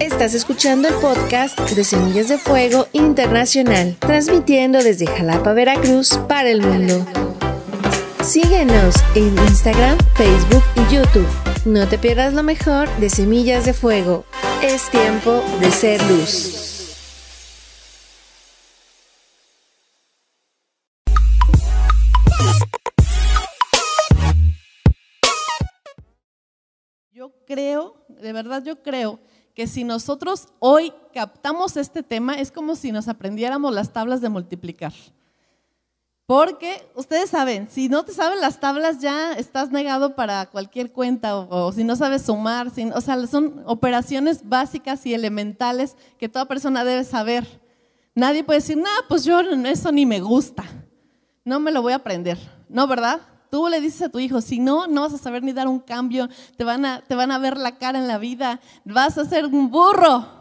Estás escuchando el podcast de Semillas de Fuego Internacional, transmitiendo desde Jalapa, Veracruz, para el mundo. Síguenos en Instagram, Facebook y YouTube. No te pierdas lo mejor de Semillas de Fuego. Es tiempo de ser luz. Yo creo, de verdad yo creo que si nosotros hoy captamos este tema es como si nos aprendiéramos las tablas de multiplicar. Porque ustedes saben, si no te saben las tablas ya estás negado para cualquier cuenta o, si no sabes sumar, o sea, son operaciones básicas y elementales que toda persona debe saber. Nadie puede decir, nada, pues yo eso ni me gusta, no me lo voy a aprender, ¿no, verdad? Tú le dices a tu hijo, si no, no vas a saber ni dar un cambio, te van a, te van a ver la cara en la vida, vas a ser un burro.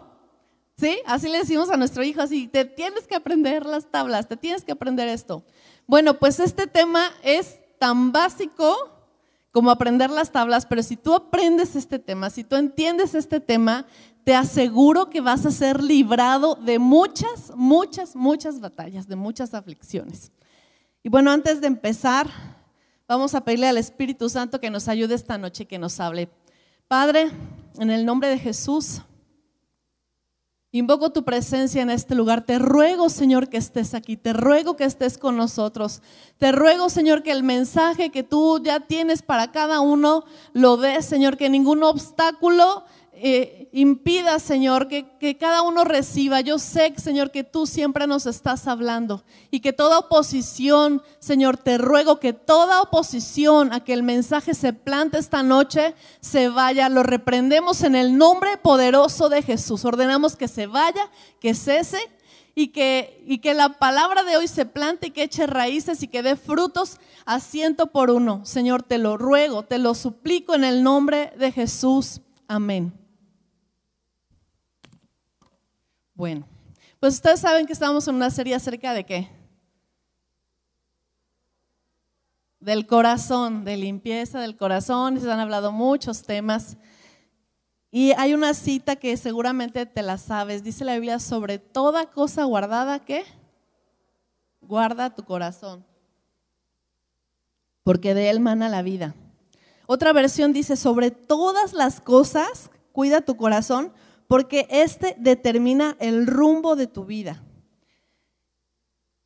¿Sí? Así le decimos a nuestro hijo, así, te tienes que aprender las tablas, te tienes que aprender esto. Bueno, pues este tema es tan básico como aprender las tablas, pero si tú aprendes este tema, si tú entiendes este tema, te aseguro que vas a ser librado de muchas, muchas, muchas batallas, de muchas aflicciones. Y bueno, antes de empezar, vamos a pedirle al Espíritu Santo que nos ayude esta noche, que nos hable. Padre, en el nombre de Jesús, Invoco tu presencia en este lugar. Te ruego, Señor, que estés aquí. Te ruego que estés con nosotros. Te ruego, Señor, que el mensaje que tú ya tienes para cada uno lo des, Señor, que ningún obstáculo eh, impida, Señor, que, cada uno reciba. Yo sé, Señor, que tú siempre nos estás hablando y que toda oposición, Señor, te ruego que toda oposición a que el mensaje se plante esta noche se vaya. Lo reprendemos en el nombre poderoso de Jesús. Ordenamos que se vaya, que cese y que, y que la palabra de hoy se plante y que eche raíces y que dé frutos a ciento por uno. Señor, te lo ruego, te lo suplico en el nombre de Jesús. Amén. Bueno, pues ustedes saben que estamos en una serie acerca de qué? Del corazón, de limpieza del corazón, se han hablado muchos temas. Y hay una cita que seguramente te la sabes, dice la Biblia, sobre toda cosa guardada, ¿qué? Guarda tu corazón, porque de él mana la vida. Otra versión dice, sobre todas las cosas, cuida tu corazón, porque este determina el rumbo de tu vida.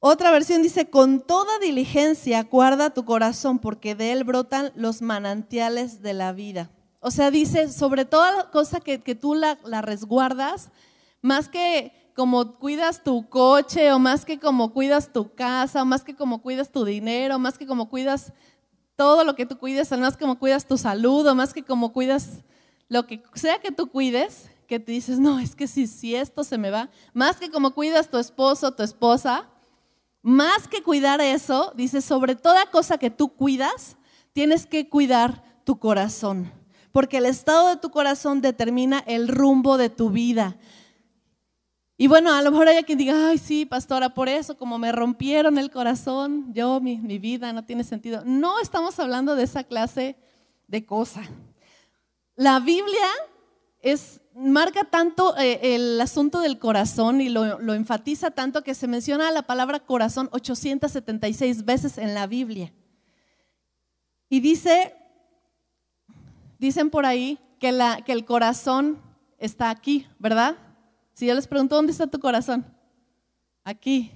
Otra versión dice, con toda diligencia guarda tu corazón, porque de él brotan los manantiales de la vida. O sea, dice, sobre toda cosa que, tú la, resguardas, más que como cuidas tu coche, o más que como cuidas tu casa, o más que como cuidas tu dinero, más que como cuidas todo lo que tú cuides, más como cuidas tu salud, o más que como cuidas lo que sea que tú cuides, que te dices, no, es que si, si esto se me va, más que como cuidas tu esposo, tu esposa, más que cuidar eso, dice, sobre toda cosa que tú cuidas, tienes que cuidar tu corazón, porque el estado de tu corazón determina el rumbo de tu vida. Y bueno, a lo mejor hay quien diga, ay, sí, pastora, por eso, como me rompieron el corazón, yo, mi, mi vida no tiene sentido. No estamos hablando de esa clase de cosa. La Biblia es marca tanto eh, el asunto del corazón y lo, enfatiza tanto que se menciona la palabra corazón 876 veces en la Biblia. Y dice, dicen por ahí que, la, que el corazón está aquí, ¿verdad? Si yo les pregunto, ¿dónde está tu corazón? Aquí.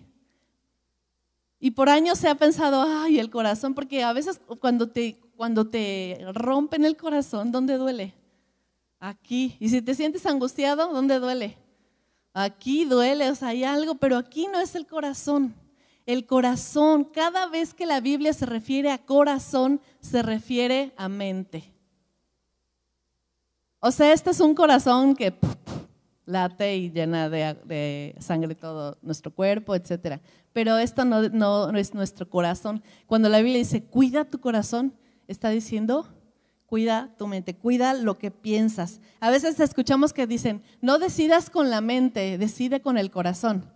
Y por años se ha pensado, ay, el corazón, porque a veces cuando te, cuando te rompen el corazón, ¿dónde duele? Aquí. Y si te sientes angustiado, ¿dónde duele? Aquí duele, o sea, hay algo, pero aquí no es el corazón. El corazón, cada vez que la Biblia se refiere a corazón, se refiere a mente. O sea, este es un corazón que late y llena de, sangre todo nuestro cuerpo, etc. Pero esto no, no es nuestro corazón. Cuando la Biblia dice, cuida tu corazón, está diciendo, Cuida tu mente, cuida lo que piensas. A veces escuchamos que dicen, no decidas con la mente, decide con el corazón.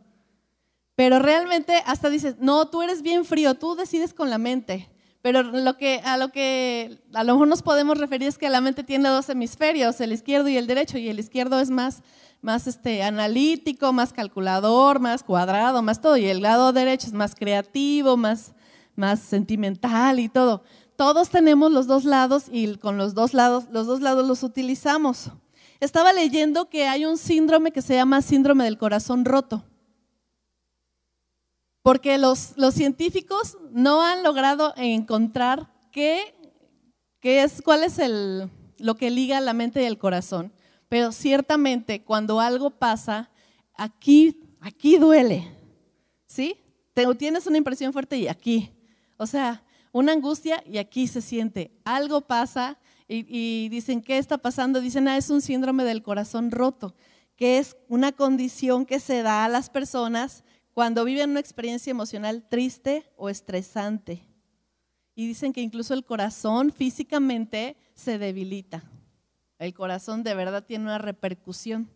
Pero realmente hasta dices, no, tú eres bien frío, tú decides con la mente. Pero lo que, a lo que a lo mejor nos podemos referir es que la mente tiene dos hemisferios, el izquierdo y el derecho, y el izquierdo es más, más este, analítico, más calculador, más cuadrado, más todo, y el lado derecho es más creativo, más, más sentimental y todo. Todos tenemos los dos lados y con los dos lados, los dos lados los utilizamos. Estaba leyendo que hay un síndrome que se llama síndrome del corazón roto. Porque los, los científicos no han logrado encontrar qué, qué es, cuál es el, lo que liga la mente y el corazón. Pero ciertamente cuando algo pasa, aquí, aquí duele. ¿Sí? tienes una impresión fuerte y aquí. O sea, una angustia y aquí se siente. Algo pasa y, dicen, ¿qué está pasando? Dicen, ah, es un síndrome del corazón roto, que es una condición que se da a las personas cuando viven una experiencia emocional triste o estresante. Y dicen que incluso el corazón físicamente se debilita. El corazón de verdad tiene una repercusión.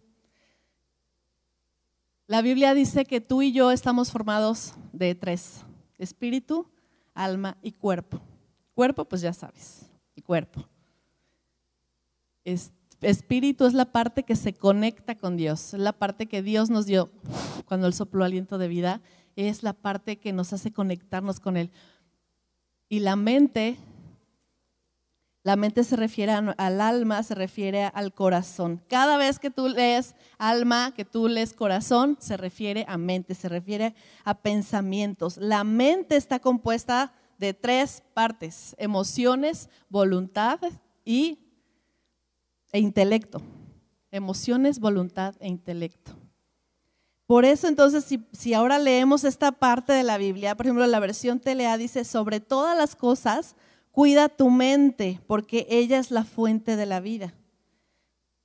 La Biblia dice que tú y yo estamos formados de tres, espíritu, alma y cuerpo. Cuerpo, pues ya sabes, el cuerpo. espíritu es la parte que se conecta con Dios, es la parte que Dios nos dio cuando Él sopló aliento de vida, es la parte que nos hace conectarnos con Él. Y la mente, la mente se refiere al alma, se refiere al corazón. Cada vez que tú lees alma, que tú lees corazón, se refiere a mente, se refiere a pensamientos. La mente está compuesta de tres partes, emociones, voluntad y, e intelecto. Emociones, voluntad e intelecto. Por eso entonces, si, ahora leemos esta parte de la Biblia, por ejemplo, la versión Telea dice, sobre todas las cosas, cuida tu mente, porque ella es la fuente de la vida.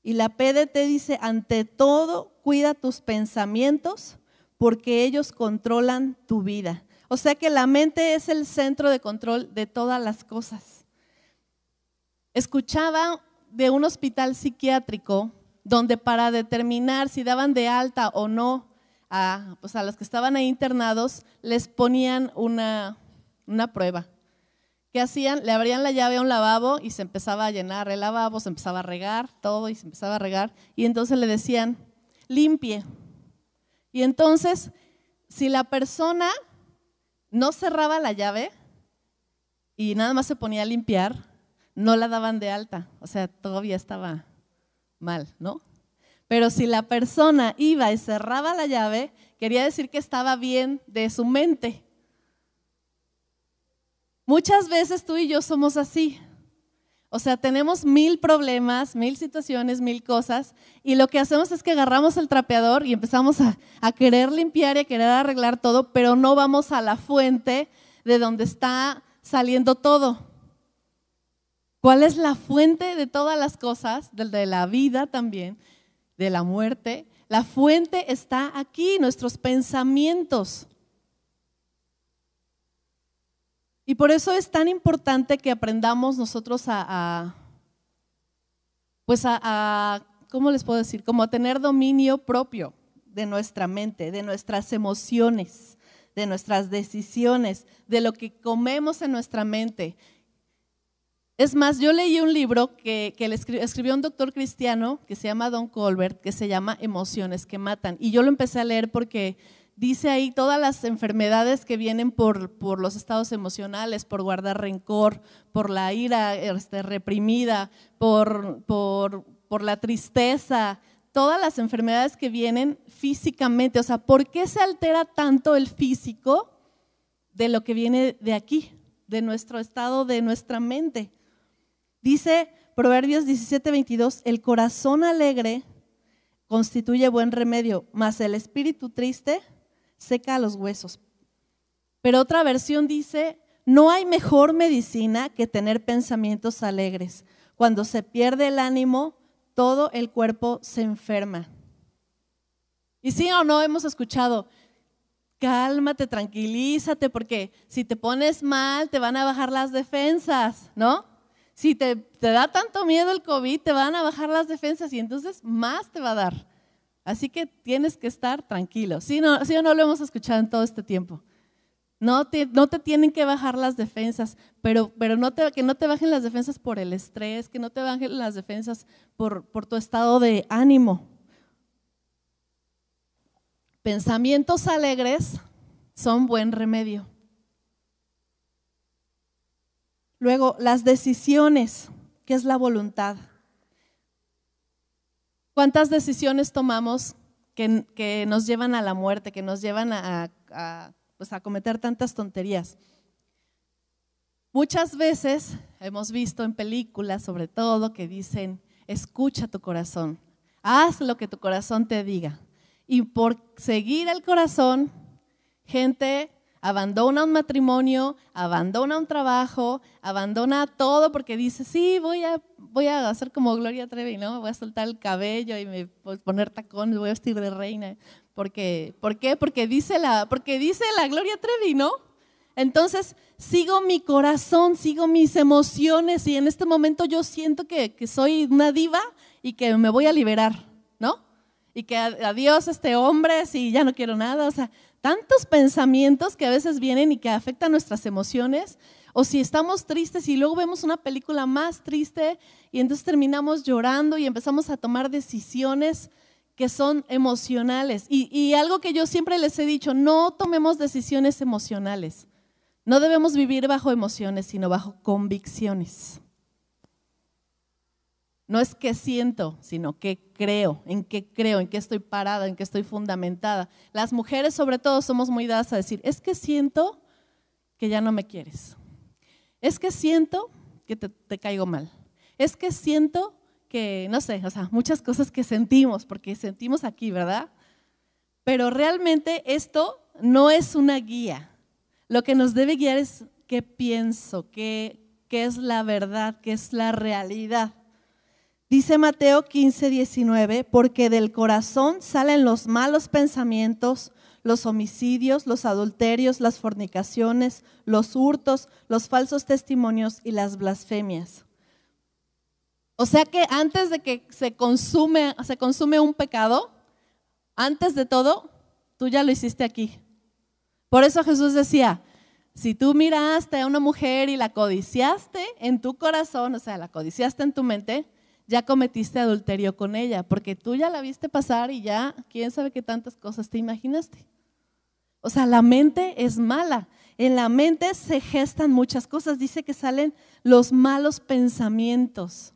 Y la PDT dice, ante todo, cuida tus pensamientos, porque ellos controlan tu vida. O sea que la mente es el centro de control de todas las cosas. Escuchaba de un hospital psiquiátrico donde para determinar si daban de alta o no a, pues a los que estaban ahí internados, les ponían una, una prueba. ¿Qué hacían? Le abrían la llave a un lavabo y se empezaba a llenar el lavabo, se empezaba a regar todo y se empezaba a regar. Y entonces le decían, limpie. Y entonces, si la persona no cerraba la llave y nada más se ponía a limpiar, no la daban de alta. O sea, todavía estaba mal, ¿no? Pero si la persona iba y cerraba la llave, quería decir que estaba bien de su mente. Muchas veces tú y yo somos así. O sea, tenemos mil problemas, mil situaciones, mil cosas, y lo que hacemos es que agarramos el trapeador y empezamos a, a, querer limpiar y a querer arreglar todo, pero no vamos a la fuente de donde está saliendo todo. ¿Cuál es la fuente de todas las cosas, de la vida también? de la muerte, la fuente está aquí, nuestros pensamientos. Y por eso es tan importante que aprendamos nosotros a, pues a, ¿cómo les puedo decir? Como a tener dominio propio de nuestra mente, de nuestras emociones, de nuestras decisiones, de lo que comemos en nuestra mente. Es más, yo leí un libro que, escribió, un doctor cristiano que se llama Don Colbert, que se llama Emociones que Matan. Y yo lo empecé a leer porque dice ahí todas las enfermedades que vienen por, por los estados emocionales, por guardar rencor, por la ira este, reprimida, por, por, por la tristeza, todas las enfermedades que vienen físicamente. O sea, ¿por qué se altera tanto el físico de lo que viene de aquí, de nuestro estado, de nuestra mente? Dice Proverbios 17:22, el corazón alegre constituye buen remedio, mas el espíritu triste seca los huesos. Pero otra versión dice, no hay mejor medicina que tener pensamientos alegres. Cuando se pierde el ánimo, todo el cuerpo se enferma. Y sí o no hemos escuchado, cálmate, tranquilízate, porque si te pones mal te van a bajar las defensas, ¿no? si te, da tanto miedo el COVID, te van a bajar las defensas y entonces más te va a dar. Así que tienes que estar tranquilo. Si no, o no lo hemos escuchado en todo este tiempo. No te, no te tienen que bajar las defensas, pero, pero que no te bajen las defensas por el estrés, que no te bajen las defensas por, por tu estado de ánimo. Pensamientos alegres son buen remedio. Luego, las decisiones, que es la voluntad. ¿Cuántas decisiones tomamos que, nos llevan a la muerte, que nos llevan a, pues, a cometer tantas tonterías? Muchas veces hemos visto en películas, sobre todo, que dicen, escucha tu corazón, haz lo que tu corazón te diga. Y por seguir el corazón, gente abandona un matrimonio, abandona un trabajo, abandona todo porque dice, sí, voy a, voy a hacer como Gloria Trevi, ¿no? Voy a soltar el cabello y me voy a poner tacones, voy a vestir de reina. Porque, ¿Por qué? Porque dice, la, porque dice la Gloria Trevi, ¿no? Entonces, sigo mi corazón, sigo mis emociones y en este momento yo siento que, que soy una diva y que me voy a liberar, ¿no? Y que adiós este hombre, si ya no quiero nada, o sea, tantos pensamientos que a veces vienen y que afectan nuestras emociones, o si estamos tristes y luego vemos una película más triste y entonces terminamos llorando y empezamos a tomar decisiones que son emocionales. Y, algo que yo siempre les he dicho, no tomemos decisiones emocionales. No debemos vivir bajo emociones, sino bajo convicciones. No es que siento, sino que creo, en qué creo, en qué estoy parada, en qué estoy fundamentada. Las mujeres sobre todo somos muy dadas a decir, es que siento que ya no me quieres. Es que siento que te, caigo mal. Es que siento que, no sé, o sea, muchas cosas que sentimos, porque sentimos aquí, ¿verdad? Pero realmente esto no es una guía. Lo que nos debe guiar es qué pienso, qué, qué es la verdad, qué es la realidad. Dice Mateo 15, 19, porque del corazón salen los malos pensamientos, los homicidios, los adulterios, las fornicaciones, los hurtos, los falsos testimonios y las blasfemias. O sea que antes de que se consume, se consume un pecado, antes de todo, tú ya lo hiciste aquí. Por eso Jesús decía, si tú miraste a una mujer y la codiciaste en tu corazón, o sea, la codiciaste en tu mente, ya cometiste adulterio con ella, porque tú ya la viste pasar y ya, quién sabe qué tantas cosas te imaginaste. O sea, la mente es mala. En la mente se gestan muchas cosas. Dice que salen los malos pensamientos.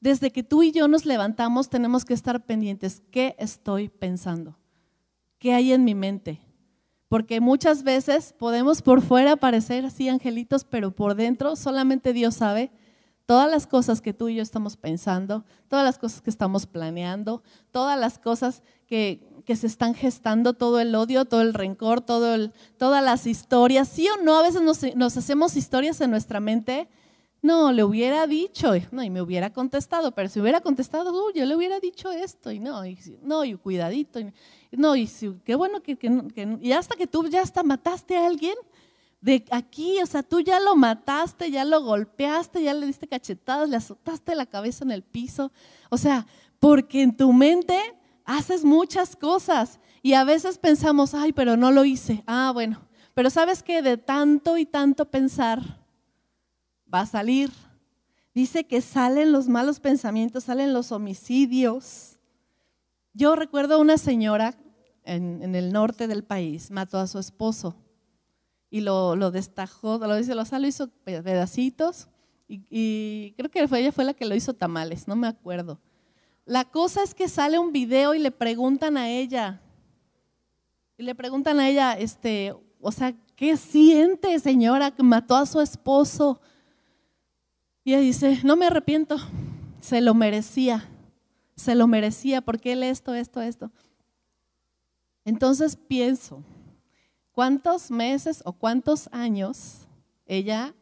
Desde que tú y yo nos levantamos tenemos que estar pendientes. ¿Qué estoy pensando? ¿Qué hay en mi mente? Porque muchas veces podemos por fuera parecer así angelitos, pero por dentro solamente Dios sabe todas las cosas que tú y yo estamos pensando, todas las cosas que estamos planeando, todas las cosas que, se están gestando, todo el odio, todo el rencor, todo el, todas las historias, sí o no, a veces nos, hacemos historias en nuestra mente. No, le hubiera dicho, no, y me hubiera contestado, pero si hubiera contestado, yo le hubiera dicho esto, y no, y, no, y cuidadito, y, no, y qué bueno que, que, y hasta que tú ya hasta mataste a alguien, de aquí, o sea, tú ya lo mataste, ya lo golpeaste, ya le diste cachetadas, le azotaste la cabeza en el piso. O sea, porque en tu mente haces muchas cosas y a veces pensamos, ay, pero no lo hice. Ah, bueno, pero sabes que de tanto y tanto pensar va a salir. Dice que salen los malos pensamientos, salen los homicidios. Yo recuerdo una señora en, en el norte del país, mató a su esposo y lo, lo destajó, lo hizo, lo hizo pedacitos y, creo que ella fue la que lo hizo tamales, no me acuerdo. La cosa es que sale un video y le preguntan a ella, y le preguntan a ella, este, o sea, ¿qué siente señora que mató a su esposo? Y ella dice, no me arrepiento, se lo merecía, se lo merecía porque él esto, esto, esto. Entonces pienso, cuántos meses o cuántos años ella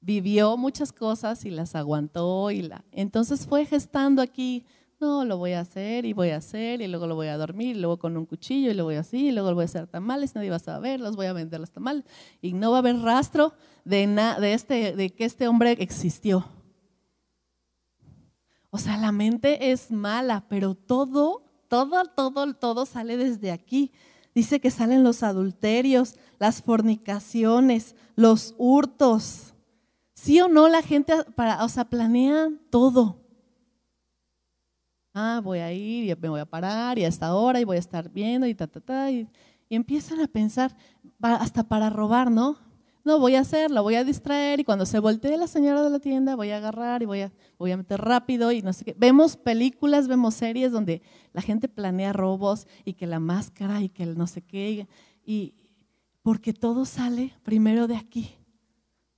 vivió muchas cosas y las aguantó y la entonces fue gestando aquí no lo voy a hacer y voy a hacer y luego lo voy a dormir y luego con un cuchillo y lo voy así y luego lo voy a hacer tamales nadie va a saber los voy a vender los tamales. Y no va a haber rastro de de este de que este hombre existió. O sea la mente es mala pero todo todo todo todo sale desde aquí Dice que salen los adulterios, las fornicaciones, los hurtos. ¿Sí o no la gente para, o sea, planea todo? Ah, voy a ir y me voy a parar y a esta hora y voy a estar viendo y ta, ta, ta. Y, y empiezan a pensar, hasta para robar, ¿no? No, voy a hacerlo, voy a distraer y cuando se voltee la señora de la tienda voy a agarrar y voy a, voy a meter rápido y no sé qué. Vemos películas, vemos series donde la gente planea robos y que la máscara y que el no sé qué. Y porque todo sale primero de aquí.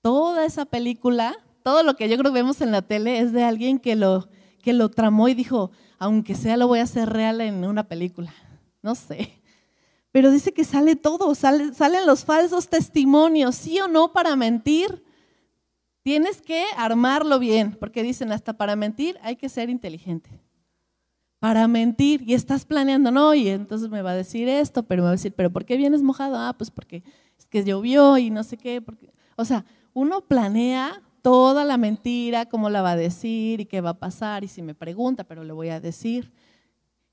Toda esa película, todo lo que yo creo que vemos en la tele es de alguien que lo, que lo tramó y dijo, aunque sea lo voy a hacer real en una película. No sé. Pero dice que sale todo, salen los falsos testimonios, sí o no para mentir. Tienes que armarlo bien, porque dicen hasta para mentir hay que ser inteligente. Para mentir, y estás planeando, no, y entonces me va a decir esto, pero me va a decir, pero ¿por qué vienes mojado? Ah, pues porque es que llovió y no sé qué. Porque... O sea, uno planea toda la mentira, cómo la va a decir y qué va a pasar, y si me pregunta, pero le voy a decir.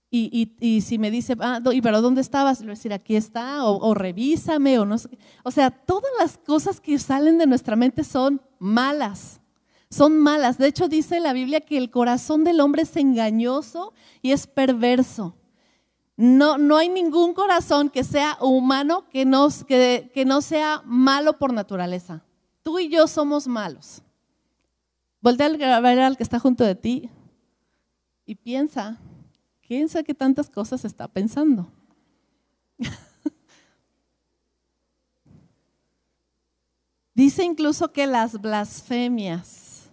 Y, si me dice, ah, ¿y pero dónde estabas? Le voy a decir, aquí está, o, revísame, o no sé. O sea, todas las cosas que salen de nuestra mente son malas. Son malas. De hecho, dice la Biblia que el corazón del hombre es engañoso y es perverso. No, no hay ningún corazón que sea humano que no, que, que no sea malo por naturaleza. Tú y yo somos malos. Voltea a al que está junto de ti y piensa, ¿Quién sabe qué tantas cosas está pensando? Dice incluso que las blasfemias,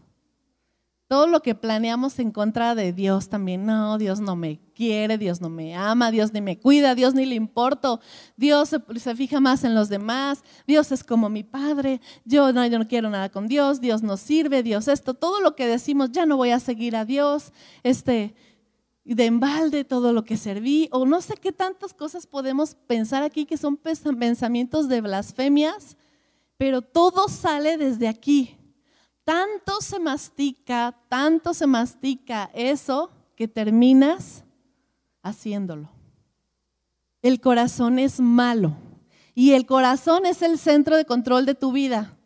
todo lo que planeamos en contra de Dios también, no, Dios no me quiere, Dios no me ama, Dios ni me cuida, Dios ni le importo, Dios se, fija más en los demás, Dios es como mi padre, yo no, yo no quiero nada con Dios, Dios no sirve, Dios esto, todo lo que decimos, ya no voy a seguir a Dios, este, de embalde todo lo que serví, o no sé qué tantas cosas podemos pensar aquí que son pensamientos de blasfemias, pero todo sale desde aquí. Tanto se mastica, tanto se mastica eso que terminas haciéndolo. El corazón es malo y el corazón es el centro de control de tu vida.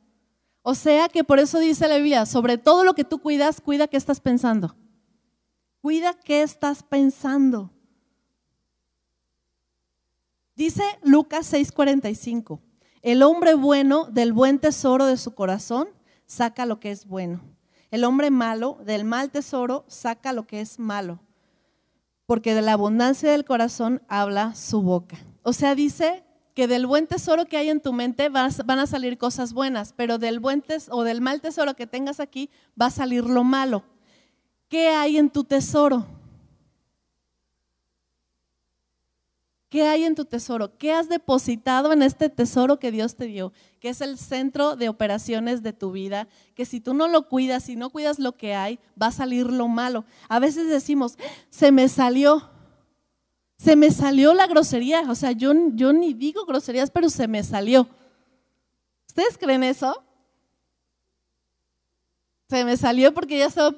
O sea que por eso dice la Biblia, sobre todo lo que tú cuidas, cuida qué estás pensando. Cuida qué estás pensando. Dice Lucas 6:45, el hombre bueno del buen tesoro de su corazón saca lo que es bueno. El hombre malo del mal tesoro saca lo que es malo. Porque de la abundancia del corazón habla su boca. O sea, dice que del buen tesoro que hay en tu mente van a salir cosas buenas, pero del buen o del mal tesoro que tengas aquí va a salir lo malo. ¿Qué hay en tu tesoro? ¿Qué hay en tu tesoro? ¿Qué has depositado en este tesoro que Dios te dio? Que es el centro de operaciones de tu vida. Que si tú no lo cuidas, si no cuidas lo que hay, va a salir lo malo. A veces decimos, se me salió, se me salió la grosería. O sea, yo, yo ni digo groserías, pero se me salió. ¿Ustedes creen eso? Se me salió porque ya estaba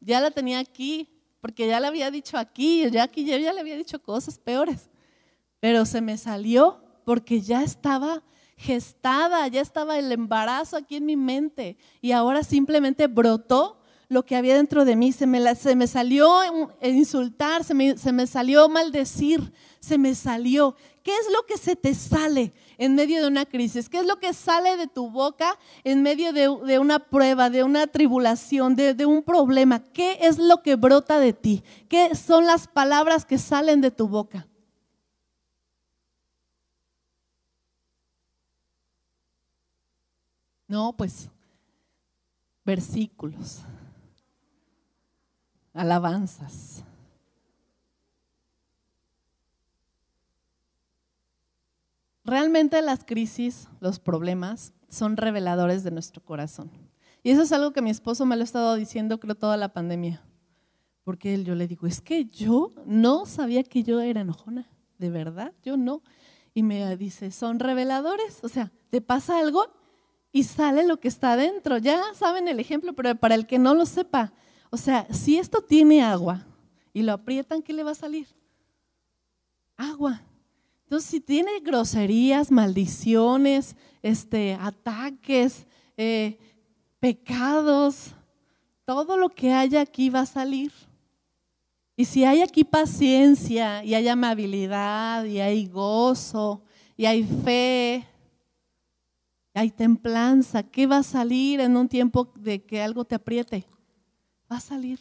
ya la tenía aquí, porque ya le había dicho aquí, ya aquí ya, ya le había dicho cosas peores. Pero se me salió porque ya estaba gestada, ya estaba el embarazo aquí en mi mente y ahora simplemente brotó lo que había dentro de mí. Se me, se me salió insultar, se me, se me salió maldecir, se me salió. ¿Qué es lo que se te sale en medio de una crisis? ¿Qué es lo que sale de tu boca en medio de, una prueba, de una tribulación, de, de un problema? ¿Qué es lo que brota de ti? ¿Qué son las palabras que salen de tu boca? No, pues versículos, alabanzas Realmente las crisis, los problemas, son reveladores de nuestro corazón. Y eso es algo que mi esposo me lo ha estado diciendo, creo, toda la pandemia. Porque él, yo le digo, es que yo no sabía que yo era enojona, de verdad, yo no. Y me dice, son reveladores, o sea, te pasa algo y sale lo que está adentro. Ya saben el ejemplo, pero para el que no lo sepa, o sea, si esto tiene agua y lo aprietan, ¿qué le va a salir? Agua Entonces, si tiene groserías, maldiciones, este, ataques, eh, pecados, todo lo que haya aquí va a salir. Y si hay aquí paciencia y hay amabilidad y hay gozo y hay fe, y hay templanza, ¿qué va a salir en un tiempo de que algo te apriete? Va a salir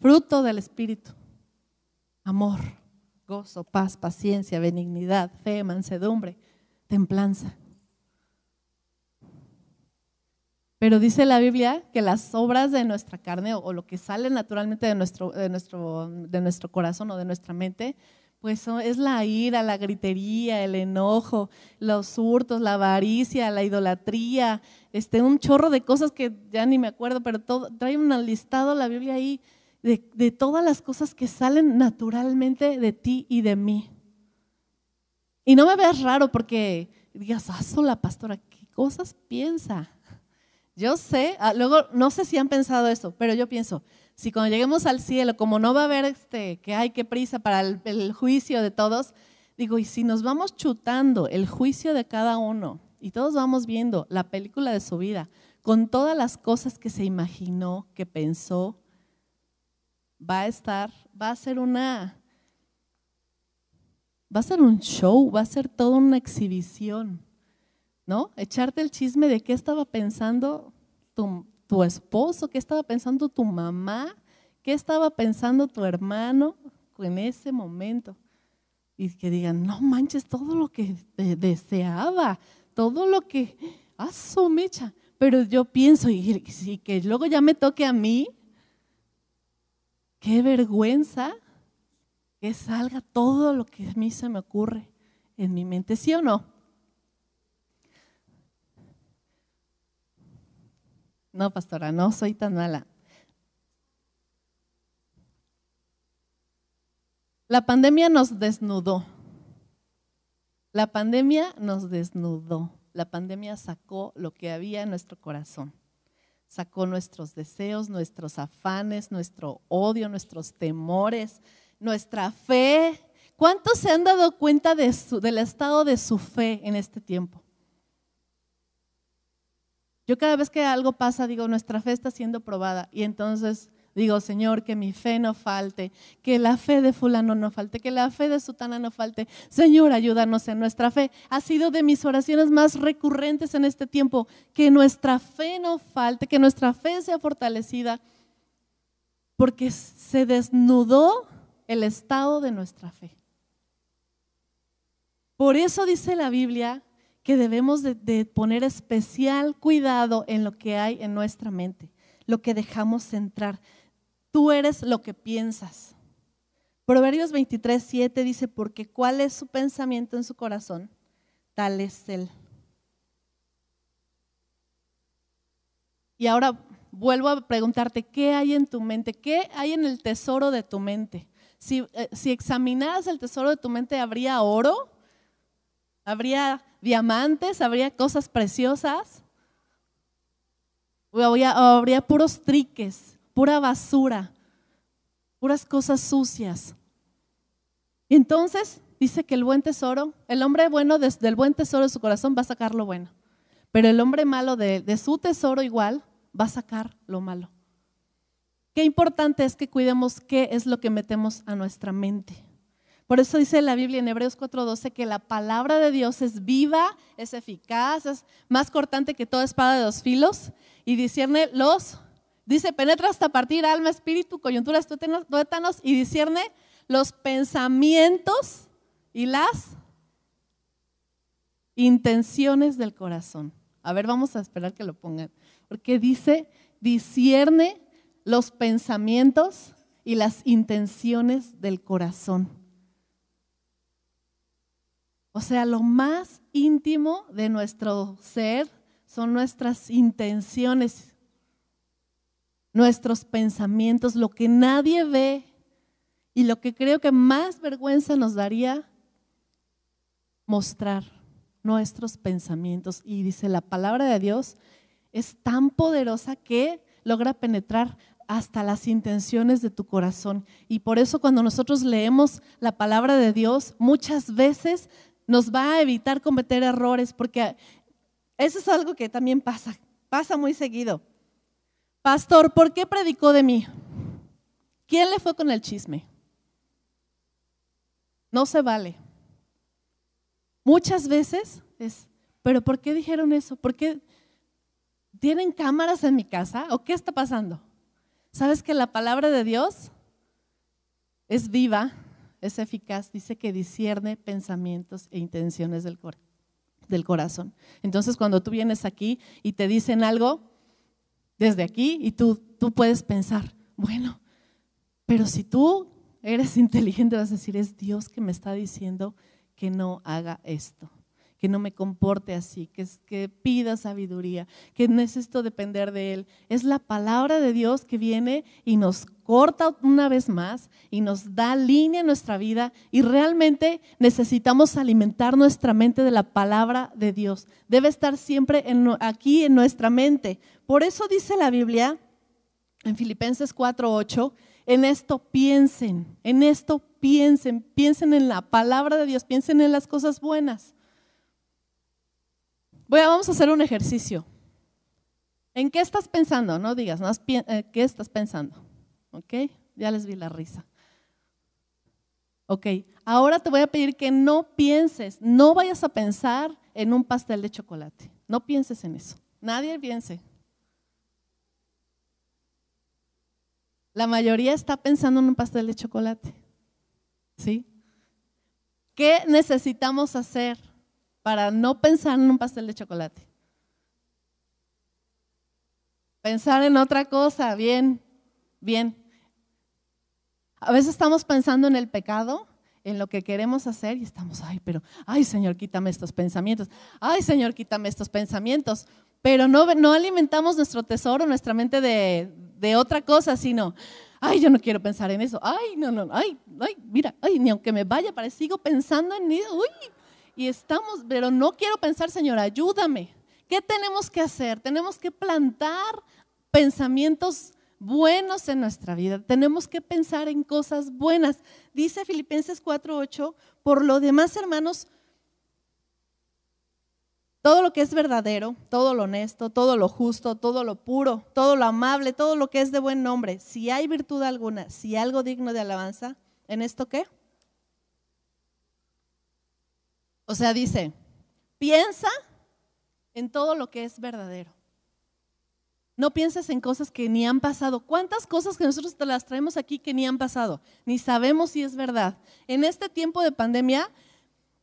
fruto del Espíritu, amor, gozo, paz, paciencia, benignidad, fe, mansedumbre, templanza. Pero dice la Biblia que las obras de nuestra carne o, lo que sale naturalmente de nuestro, de, nuestro, de nuestro corazón o de nuestra mente, pues es la ira, la gritería, el enojo, los hurtos, la avaricia, la idolatría, este, un chorro de cosas que ya ni me acuerdo, pero todo, trae un listado la Biblia ahí de, todas las cosas que salen naturalmente de ti y de mí. Y no me veas raro porque digas, ah, la pastora, ¿qué cosas piensa? Yo sé, ah, luego no sé si han pensado eso, pero yo pienso, si cuando lleguemos al cielo, como no va a haber este, que hay que prisa para el, juicio de todos, digo, y si nos vamos chutando el juicio de cada uno y todos vamos viendo la película de su vida con todas las cosas que se imaginó, que pensó, va a estar, va a ser una, va a ser un show, va a ser toda una exhibición. ¿no? Echarte el chisme de qué estaba pensando tu, esposo, qué estaba pensando tu mamá, qué estaba pensando tu hermano en ese momento. Y que digan, no manches, todo lo que deseaba, todo lo que, ah, su mecha. Pero yo pienso, y que luego ya me toque a mí, qué vergüenza que salga todo lo que a mí se me ocurre en mi mente, ¿sí o no? No, pastora, no soy tan mala. La pandemia nos desnudó. La pandemia nos desnudó. La pandemia sacó lo que había en nuestro corazón. Sacó nuestros deseos, nuestros afanes, nuestro odio, nuestros temores, nuestra fe. ¿Cuántos se han dado cuenta del estado de su fe en este tiempo? Yo cada vez que algo pasa, digo, nuestra fe está siendo probada. Y entonces digo, Señor, que mi fe no falte, que la fe de fulano no falte, que la fe de sutana no falte. Señor, ayúdanos en nuestra fe. Ha sido de mis oraciones más recurrentes en este tiempo, que nuestra fe no falte, que nuestra fe sea fortalecida, porque se desnudó el estado de nuestra fe. Por eso dice la Biblia que debemos de, poner especial cuidado en lo que hay en nuestra mente, lo que dejamos entrar. Tú eres lo que piensas. Proverbios 23, 7 dice, porque cuál es su pensamiento en su corazón, tal es él. Y ahora vuelvo a preguntarte, ¿qué hay en tu mente? ¿Qué hay en el tesoro de tu mente? Si, eh, si examinaras el tesoro de tu mente, ¿habría oro? ¿Habría diamantes? ¿Habría cosas preciosas? ¿O habría, puros triques, pura basura, puras cosas sucias? entonces dice que el buen tesoro, el hombre bueno desde el buen tesoro de su corazón va a sacar lo bueno, pero el hombre malo de, de su tesoro igual va a sacar lo malo. Qué importante es que cuidemos qué es lo que metemos a nuestra mente. Por eso dice la Biblia en Hebreos 4:12 que la palabra de Dios es viva, es eficaz, es más cortante que toda espada de dos filos y discierne los, dice, penetra hasta partir alma, espíritu, coyunturas, tuétanos y discierne los pensamientos y las intenciones del corazón. A ver, vamos a esperar que lo pongan. Porque dice, discierne los pensamientos y las intenciones del corazón. O sea, lo más íntimo de nuestro ser son nuestras intenciones, nuestros pensamientos, lo que nadie ve y lo que creo que más vergüenza nos daría mostrar nuestros pensamientos. Y dice, la palabra de Dios es tan poderosa que logra penetrar hasta las intenciones de tu corazón. Y por eso cuando nosotros leemos la palabra de Dios, muchas veces nos va a evitar cometer errores, porque eso es algo que también pasa, pasa muy seguido. Pastor, ¿por qué predicó de mí? ¿Quién le fue con el chisme? No se vale. Muchas veces es, pero ¿por qué dijeron eso? ¿Por qué tienen cámaras en mi casa? ¿O qué está pasando? ¿Sabes que la palabra de Dios es viva, es eficaz? Dice que discierne pensamientos e intenciones del, del corazón. Entonces, cuando tú vienes aquí y te dicen algo desde aquí y tú, tú puedes pensar, bueno, pero si tú eres inteligente vas a decir, es Dios que me está diciendo que no haga esto que no me comporte así, que, que pida sabiduría, que necesito depender de Él. Es la palabra de Dios que viene y nos corta una vez más y nos da línea en nuestra vida y realmente necesitamos alimentar nuestra mente de la palabra de Dios. Debe estar siempre aquí en nuestra mente. Por eso dice la Biblia en Filipenses 4:8, en esto piensen, en esto piensen, piensen en la palabra de Dios, piensen en las cosas buenas. Voy vamos a hacer un ejercicio. ¿En qué estás pensando? No digas, eh, ¿qué estás pensando? ¿Ok? Ya les vi la risa. Ok, ahora te voy a pedir que no pienses, no vayas a pensar en un pastel de chocolate. No pienses en eso. Nadie piense. La mayoría está pensando en un pastel de chocolate. ¿Sí? ¿Qué necesitamos hacer? Para no pensar en un pastel de chocolate. Pensar en otra cosa, bien, bien. A veces estamos pensando en el pecado, en lo que queremos hacer y estamos, ay, pero, ay Señor, quítame estos pensamientos, ay Señor, quítame estos pensamientos, pero no, no alimentamos nuestro tesoro, nuestra mente de, de otra cosa, sino, ay, yo no quiero pensar en eso, ay, no, no, ay, ay, mira, ay, ni aunque me vaya, para sigo pensando en eso, uy, y estamos, pero no quiero pensar, Señor, ayúdame. ¿Qué tenemos que hacer? Tenemos que plantar pensamientos buenos en nuestra vida. Tenemos que pensar en cosas buenas. Dice Filipenses 4:8, por lo demás, hermanos, todo lo que es verdadero, todo lo honesto, todo lo justo, todo lo puro, todo lo amable, todo lo que es de buen nombre, si hay virtud alguna, si algo digno de alabanza, ¿en esto qué? O sea, dice, piensa en todo lo que es verdadero. No pienses en cosas que ni han pasado. ¿Cuántas cosas que nosotros te las traemos aquí que ni han pasado? Ni sabemos si es verdad. En este tiempo de pandemia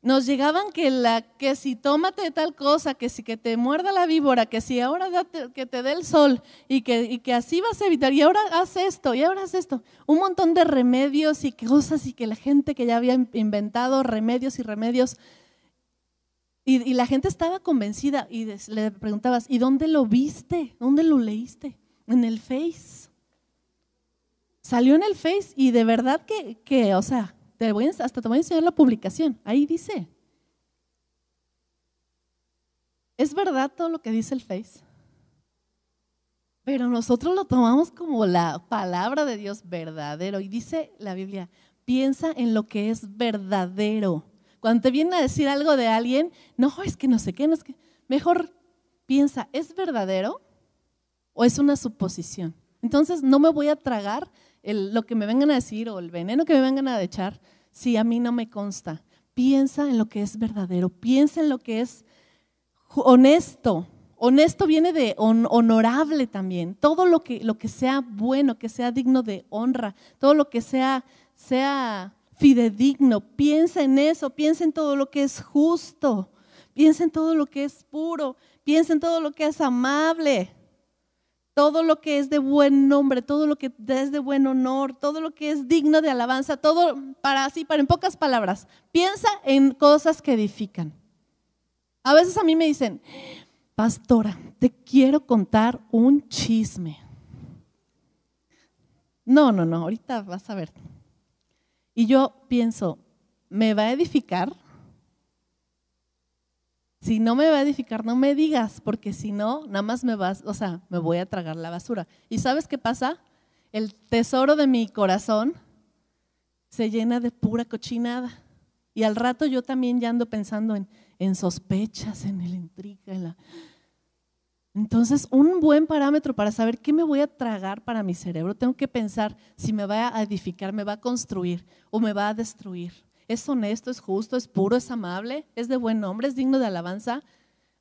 nos llegaban que, si tómate tal cosa, que si que te muerda la víbora, que si ahora que te dé el sol y que, y que así vas a evitar, y ahora haz esto, y ahora haz esto. Un montón de remedios y cosas y que la gente que ya había inventado remedios y remedios y, la gente estaba convencida y le preguntabas, ¿y dónde lo viste? ¿Dónde lo leíste? En el Face. Salió en el Face y de verdad que, que o sea, te voy hasta te voy a enseñar la publicación. Ahí dice. Es verdad todo lo que dice el Face. Pero nosotros lo tomamos como la palabra de Dios verdadero. Y dice la Biblia, piensa en lo que es verdadero. Cuando te viene a decir algo de alguien, no, es que no sé qué, no es que. Mejor piensa, ¿es verdadero o es una suposición? Entonces no me voy a tragar lo que me vengan a decir o el veneno que me vengan a echar si a mí no me consta. Piensa en lo que es verdadero, piensa en lo que es honesto. Honesto viene de honorable también. Todo lo que, lo que sea bueno, que sea digno de honra, todo lo que sea, sea fidedigno. Piensa en eso, piensa en todo lo que es justo, piensa en todo lo que es puro, piensa en todo lo que es amable, todo lo que es de buen nombre, todo lo que es de buen honor, todo lo que es digno de alabanza, todo para así, para en pocas palabras, piensa en cosas que edifican. A veces a mí me dicen, pastora, te quiero contar un chisme. No, no, no, ahorita vas a ver. Y yo pienso, ¿me va a edificar? Si no me va a edificar, no me digas, porque si no, nada más me vas, o sea, me voy a tragar la basura. ¿Y sabes qué pasa? el tesoro de mi corazón se llena de pura cochinada. Y al rato yo también ya ando pensando en, en sospechas, en el intriga, en la... Entonces, un buen parámetro para saber qué me voy a tragar para mi cerebro, tengo que pensar si me va a edificar, me va a construir o me va a destruir. ¿Es honesto, es justo, es puro, es amable, es de buen nombre, es digno de alabanza?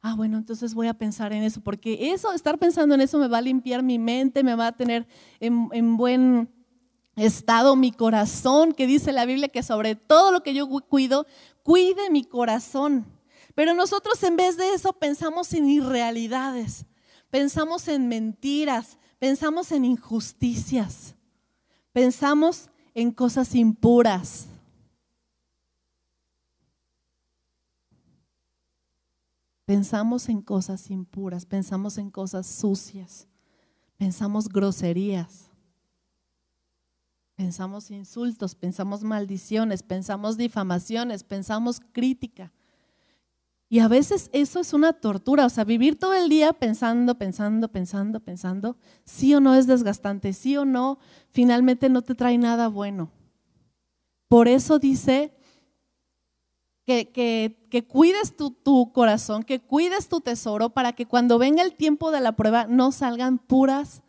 Ah, bueno, entonces voy a pensar en eso, porque eso, estar pensando en eso me va a limpiar mi mente, me va a tener en, buen estado mi corazón, que dice la Biblia que sobre todo lo que yo cuido, cuide mi corazón. Pero nosotros en vez de eso pensamos en irrealidades, pensamos en mentiras, pensamos en injusticias, pensamos en cosas impuras. Pensamos en cosas impuras, pensamos en cosas sucias, pensamos groserías, pensamos insultos, pensamos maldiciones, pensamos difamaciones, pensamos crítica. Y a veces eso es una tortura, o sea, vivir todo el día pensando, pensando, pensando, pensando, sí o no es desgastante, sí o no, finalmente no te trae nada bueno. Por eso dice que, cuides tu, corazón, que cuides tu tesoro para que cuando venga el tiempo de la prueba no salgan puras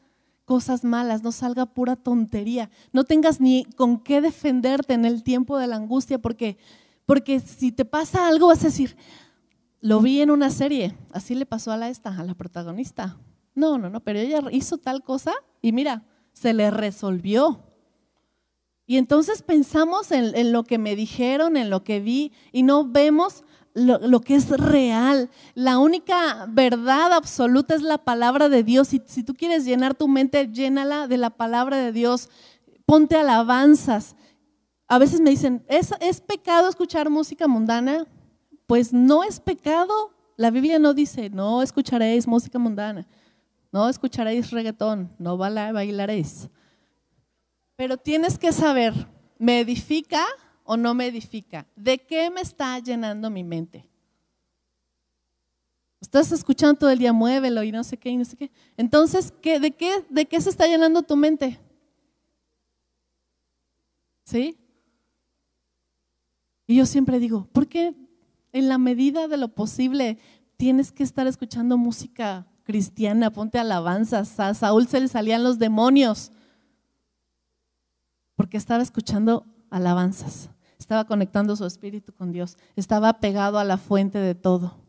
cosas malas, no salga pura tontería, no tengas ni con qué defenderte en el tiempo de la angustia, porque, porque si te pasa algo vas a decir, lo vi en una serie, así le pasó a la esta, a la protagonista. No, no, no, pero ella hizo tal cosa y mira, se le resolvió. Y entonces pensamos en, lo que me dijeron, en lo que vi, y no vemos lo, que es real. La única verdad absoluta es la palabra de Dios. Y si tú quieres llenar tu mente, llénala de la palabra de Dios. Ponte alabanzas. A veces me dicen, ¿es, ¿es pecado escuchar música mundana? Pues no es pecado. La Biblia no dice, no escucharéis música mundana, no escucharéis reggaetón, no bailaréis. Pero tienes que saber, ¿me edifica o no me edifica? ¿De qué me está llenando mi mente? Estás escuchando todo el día, muévelo y no sé qué y no sé qué. Entonces, ¿qué, de, qué, ¿de qué se está llenando tu mente? ¿Sí? Y yo siempre digo, ¿por qué en la medida de lo posible tienes que estar escuchando música cristiana? Ponte alabanzas. A Saúl se le salían los demonios porque estaba escuchando alabanzas, estaba conectando su espíritu con Dios, estaba pegado a la fuente de todo.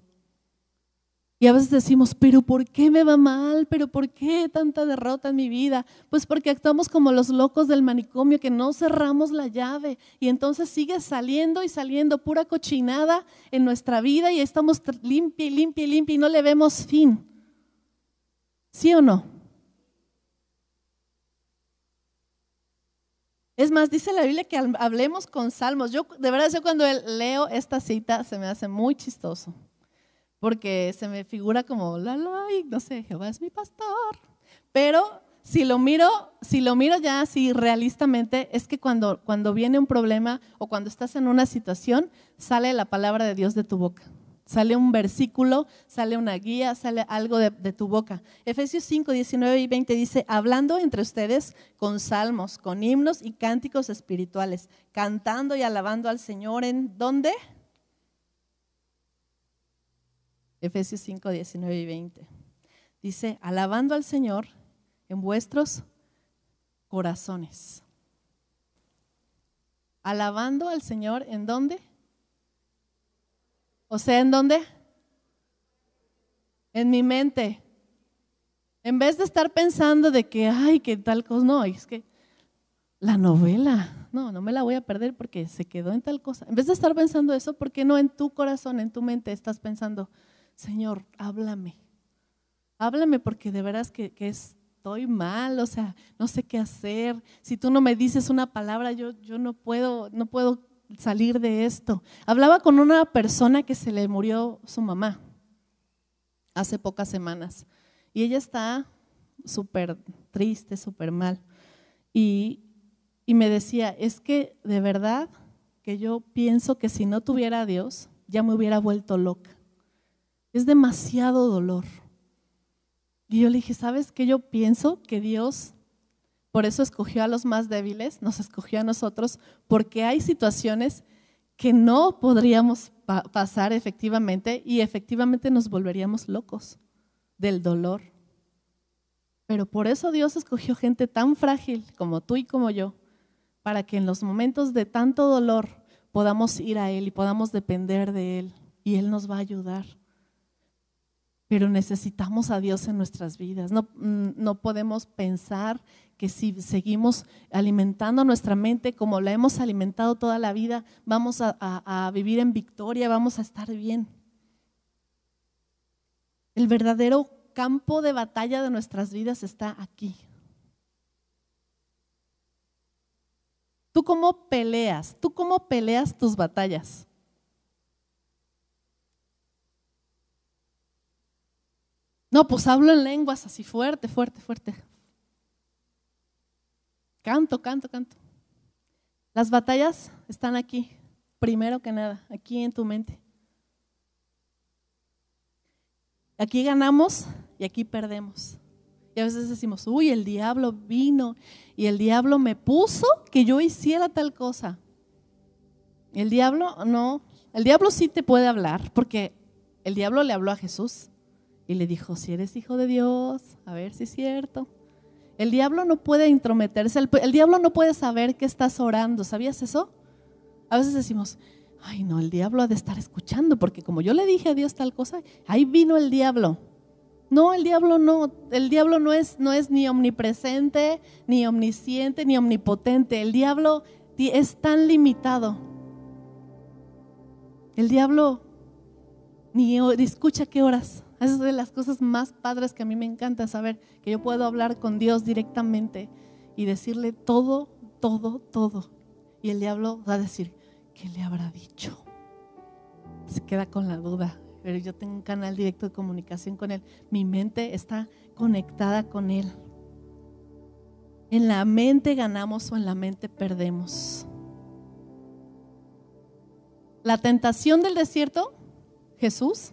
Y a veces decimos, pero ¿por qué me va mal? ¿Pero por qué tanta derrota en mi vida? Pues porque actuamos como los locos del manicomio, que no cerramos la llave y entonces sigue saliendo y saliendo pura cochinada en nuestra vida y estamos limpia y limpia y limpia y no le vemos fin. ¿Sí o no? Es más, dice la Biblia que hablemos con salmos. Yo, de verdad, yo cuando leo esta cita se me hace muy chistoso, porque se me figura como, la, la, no sé, Jehová es mi pastor. Pero si lo miro, si lo miro ya así realistamente, es que cuando, cuando viene un problema o cuando estás en una situación, sale la palabra de Dios de tu boca sale un versículo, sale una guía, sale algo de, tu boca. Efesios 5, 19 y 20 dice, hablando entre ustedes con salmos, con himnos y cánticos espirituales, cantando y alabando al Señor en dónde? Efesios 5, 19 y 20. Dice, alabando al Señor en vuestros corazones. Alabando al Señor en dónde? O sea, ¿en dónde? En mi mente. En vez de estar pensando de que, ay, qué tal cosa, no, es que la novela, no, no me la voy a perder porque se quedó en tal cosa. En vez de estar pensando eso, ¿por qué no en tu corazón, en tu mente estás pensando, Señor, háblame? Háblame porque de veras que, estoy mal, o sea, no sé qué hacer. Si tú no me dices una palabra, yo, yo no puedo, no puedo salir de esto. Hablaba con una persona que se le murió su mamá hace pocas semanas y ella está súper triste, súper mal. Y, y me decía, es que de verdad que yo pienso que si no tuviera a Dios, ya me hubiera vuelto loca. Es demasiado dolor. Y yo le dije, ¿sabes qué? Yo pienso que Dios por eso escogió a los más débiles, nos escogió a nosotros, porque hay situaciones que no podríamos pasar efectivamente y efectivamente nos volveríamos locos del dolor. Pero por eso Dios escogió gente tan frágil como tú y como yo, para que en los momentos de tanto dolor podamos ir a Él y podamos depender de Él y Él nos va a ayudar. Pero necesitamos a Dios en nuestras vidas. No, mm, no podemos pensar que si seguimos alimentando nuestra mente como la hemos alimentado toda la vida, vamos a, a vivir en victoria, vamos a estar bien. El verdadero campo de batalla de nuestras vidas está aquí. ¿Tú cómo peleas? ¿Tú cómo peleas tus batallas? No, pues hablo en lenguas así fuerte, fuerte, fuerte. Canto, canto, canto. Las batallas están aquí, primero que nada, aquí en tu mente. Aquí ganamos y aquí perdemos. Y a veces decimos, uy, el diablo vino y el diablo me puso que yo hiciera tal cosa. El diablo no, el diablo sí te puede hablar, porque el diablo le habló a Jesús y le dijo, si eres hijo de Dios, a ver si es cierto. El diablo no puede intrometerse, el, diablo no puede saber que estás orando, ¿sabías eso? A veces decimos, ay no, el diablo ha de estar escuchando, porque como yo le dije a Dios tal cosa, ahí vino el diablo. No, el diablo no, el diablo no es, no es ni omnipresente, ni omnisciente, ni omnipotente. El diablo es tan limitado. El diablo ni escucha qué horas. Es de las cosas más padres que a mí me encanta saber, que yo puedo hablar con Dios directamente y decirle todo, todo, todo. Y el diablo va a decir, ¿qué le habrá dicho? Se queda con la duda pero yo tengo un canal directo de comunicación con Él. Mi mente está conectada con Él. En la mente ganamos o en la mente perdemos. La tentación del desierto, Jesús,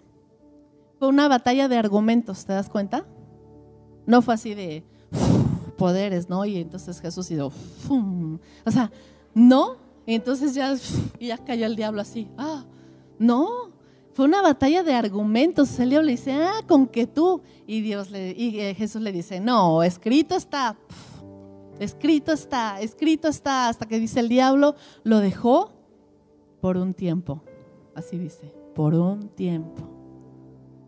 fue una batalla de argumentos, ¿te das cuenta? No fue así de poderes, ¿no? Y entonces Jesús hizo, o sea, no, y entonces ya, ya cayó el diablo así. Ah, no, fue una batalla de argumentos. El diablo le dice, ah, con que tú. Y, Dios le, y eh, Jesús le dice, no, escrito está. escrito está, escrito está. Hasta que dice el diablo, lo dejó por un tiempo. Así dice, por un tiempo.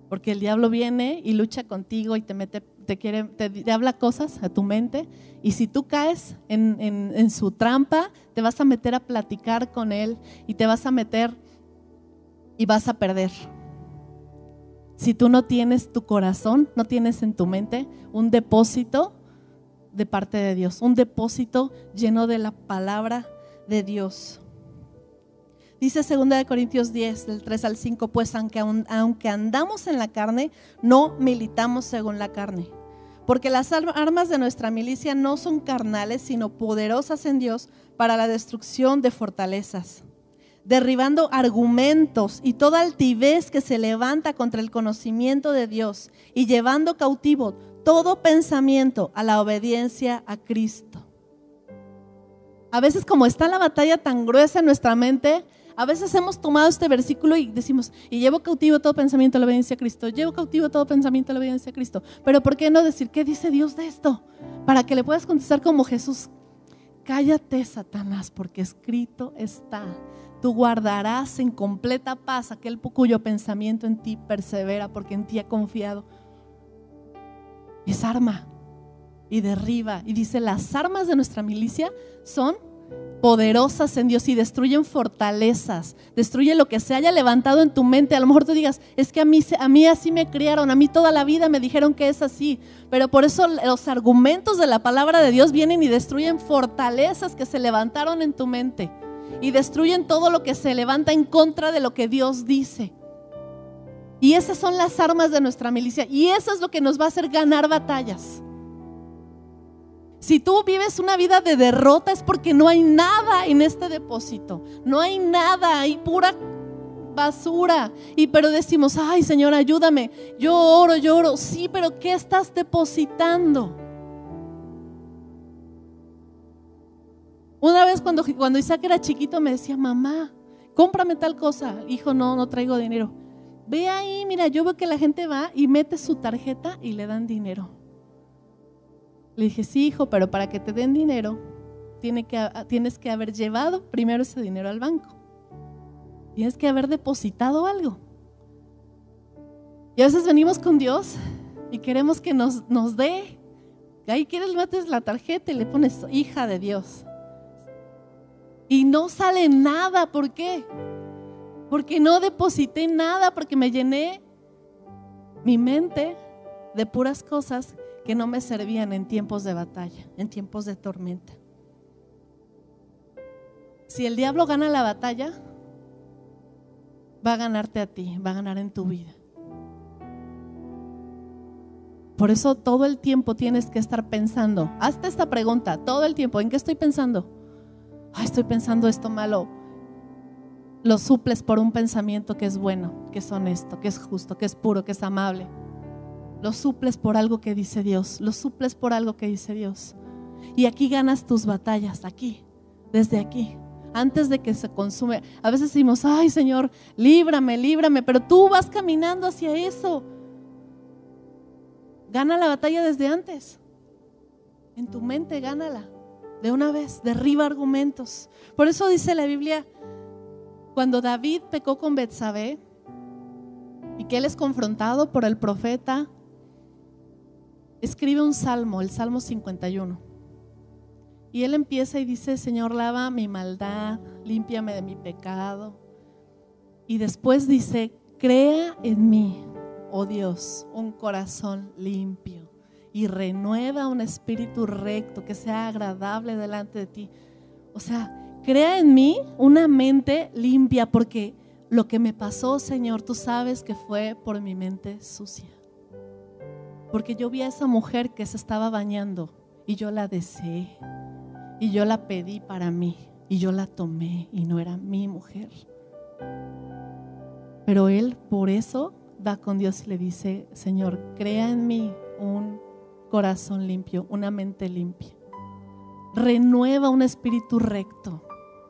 Porque el diablo viene y lucha contigo y te mete, te quiere, te, habla cosas a tu mente. Y si tú caes en, en su trampa, te vas a meter a platicar con él y te vas a meter y vas a perder. Si tú no tienes tu corazón, no tienes en tu mente un depósito de parte de Dios, un depósito lleno de la palabra de Dios. Dice 2 Corintios 10, del 3 al 5, pues aunque, aunque andamos en la carne, no militamos según la carne. Porque las armas de nuestra milicia no son carnales, sino poderosas en Dios para la destrucción de fortalezas derribando argumentos y toda altivez que se levanta contra el conocimiento de Dios y llevando cautivo todo pensamiento a la obediencia a Cristo. A veces como está la batalla tan gruesa en nuestra mente, a veces hemos tomado este versículo y decimos, y llevo cautivo todo pensamiento a la obediencia a Cristo, llevo cautivo todo pensamiento a la obediencia a Cristo. Pero ¿por qué no decir, qué dice Dios de esto? Para que le puedas contestar como Jesús, cállate Satanás, porque escrito está Tú guardarás en completa paz aquel cuyo pensamiento en ti persevera porque en ti ha confiado. Es arma y derriba. Y dice, las armas de nuestra milicia son poderosas en Dios y destruyen fortalezas, destruye lo que se haya levantado en tu mente. A lo mejor tú digas, es que a mí, a mí así me criaron, a mí toda la vida me dijeron que es así, pero por eso los argumentos de la palabra de Dios vienen y destruyen fortalezas que se levantaron en tu mente y destruyen todo lo que se levanta en contra de lo que Dios dice. Y esas son las armas de nuestra milicia y eso es lo que nos va a hacer ganar batallas. Si tú vives una vida de derrota es porque no hay nada en este depósito. No hay nada, hay pura basura. Y pero decimos, ay Señor, ayúdame. Yo oro, yo oro. Sí, pero ¿qué estás depositando? Una vez cuando, cuando Isaac era chiquito me decía, mamá, cómprame tal cosa. Hijo, no, no traigo dinero. Ve ahí, mira, yo veo que la gente va y mete su tarjeta y le dan dinero. Le dije, sí, hijo, pero para que te den dinero, tienes que haber llevado primero ese dinero al banco. Tienes que haber depositado algo. Y a veces venimos con Dios y queremos que nos, nos dé. Ahí quieres, metes la tarjeta y le pones hija de Dios. Y no sale nada. ¿Por qué? Porque no deposité nada, porque me llené mi mente de puras cosas que no me servían en tiempos de batalla, en tiempos de tormenta. Si el diablo gana la batalla, va a ganarte a ti, va a ganar en tu vida. Por eso todo el tiempo tienes que estar pensando. Hazte esta pregunta, todo el tiempo, ¿en qué estoy pensando? estoy pensando esto malo. Lo suples por un pensamiento que es bueno, que es honesto, que es justo, que es puro, que es amable. Lo suples por algo que dice Dios. Lo suples por algo que dice Dios. Y aquí ganas tus batallas, aquí, desde aquí antes de que se consume. A veces decimos, ay Señor, líbrame, líbrame, pero tú vas caminando hacia eso. Gana la batalla desde antes. En tu mente gánala. De una vez, derriba argumentos. Por eso dice la Biblia, cuando David pecó con Betsabé y que él es confrontado por el profeta, escribe un salmo, el Salmo 51. Y él empieza y dice, Señor, lava mi maldad, límpiame de mi pecado. Y después dice, crea en mí, oh Dios, un corazón limpio y renueva un espíritu recto que sea agradable delante de ti. O sea, crea en mí una mente limpia porque lo que me pasó, Señor, tú sabes que fue por mi mente sucia. Porque yo vi a esa mujer que se estaba bañando y yo la deseé y yo la pedí para mí y yo la tomé y no era mi mujer. Pero él por eso va con Dios y le dice, Señor, crea en mí un corazón limpio, una mente limpia. Renueva un espíritu recto.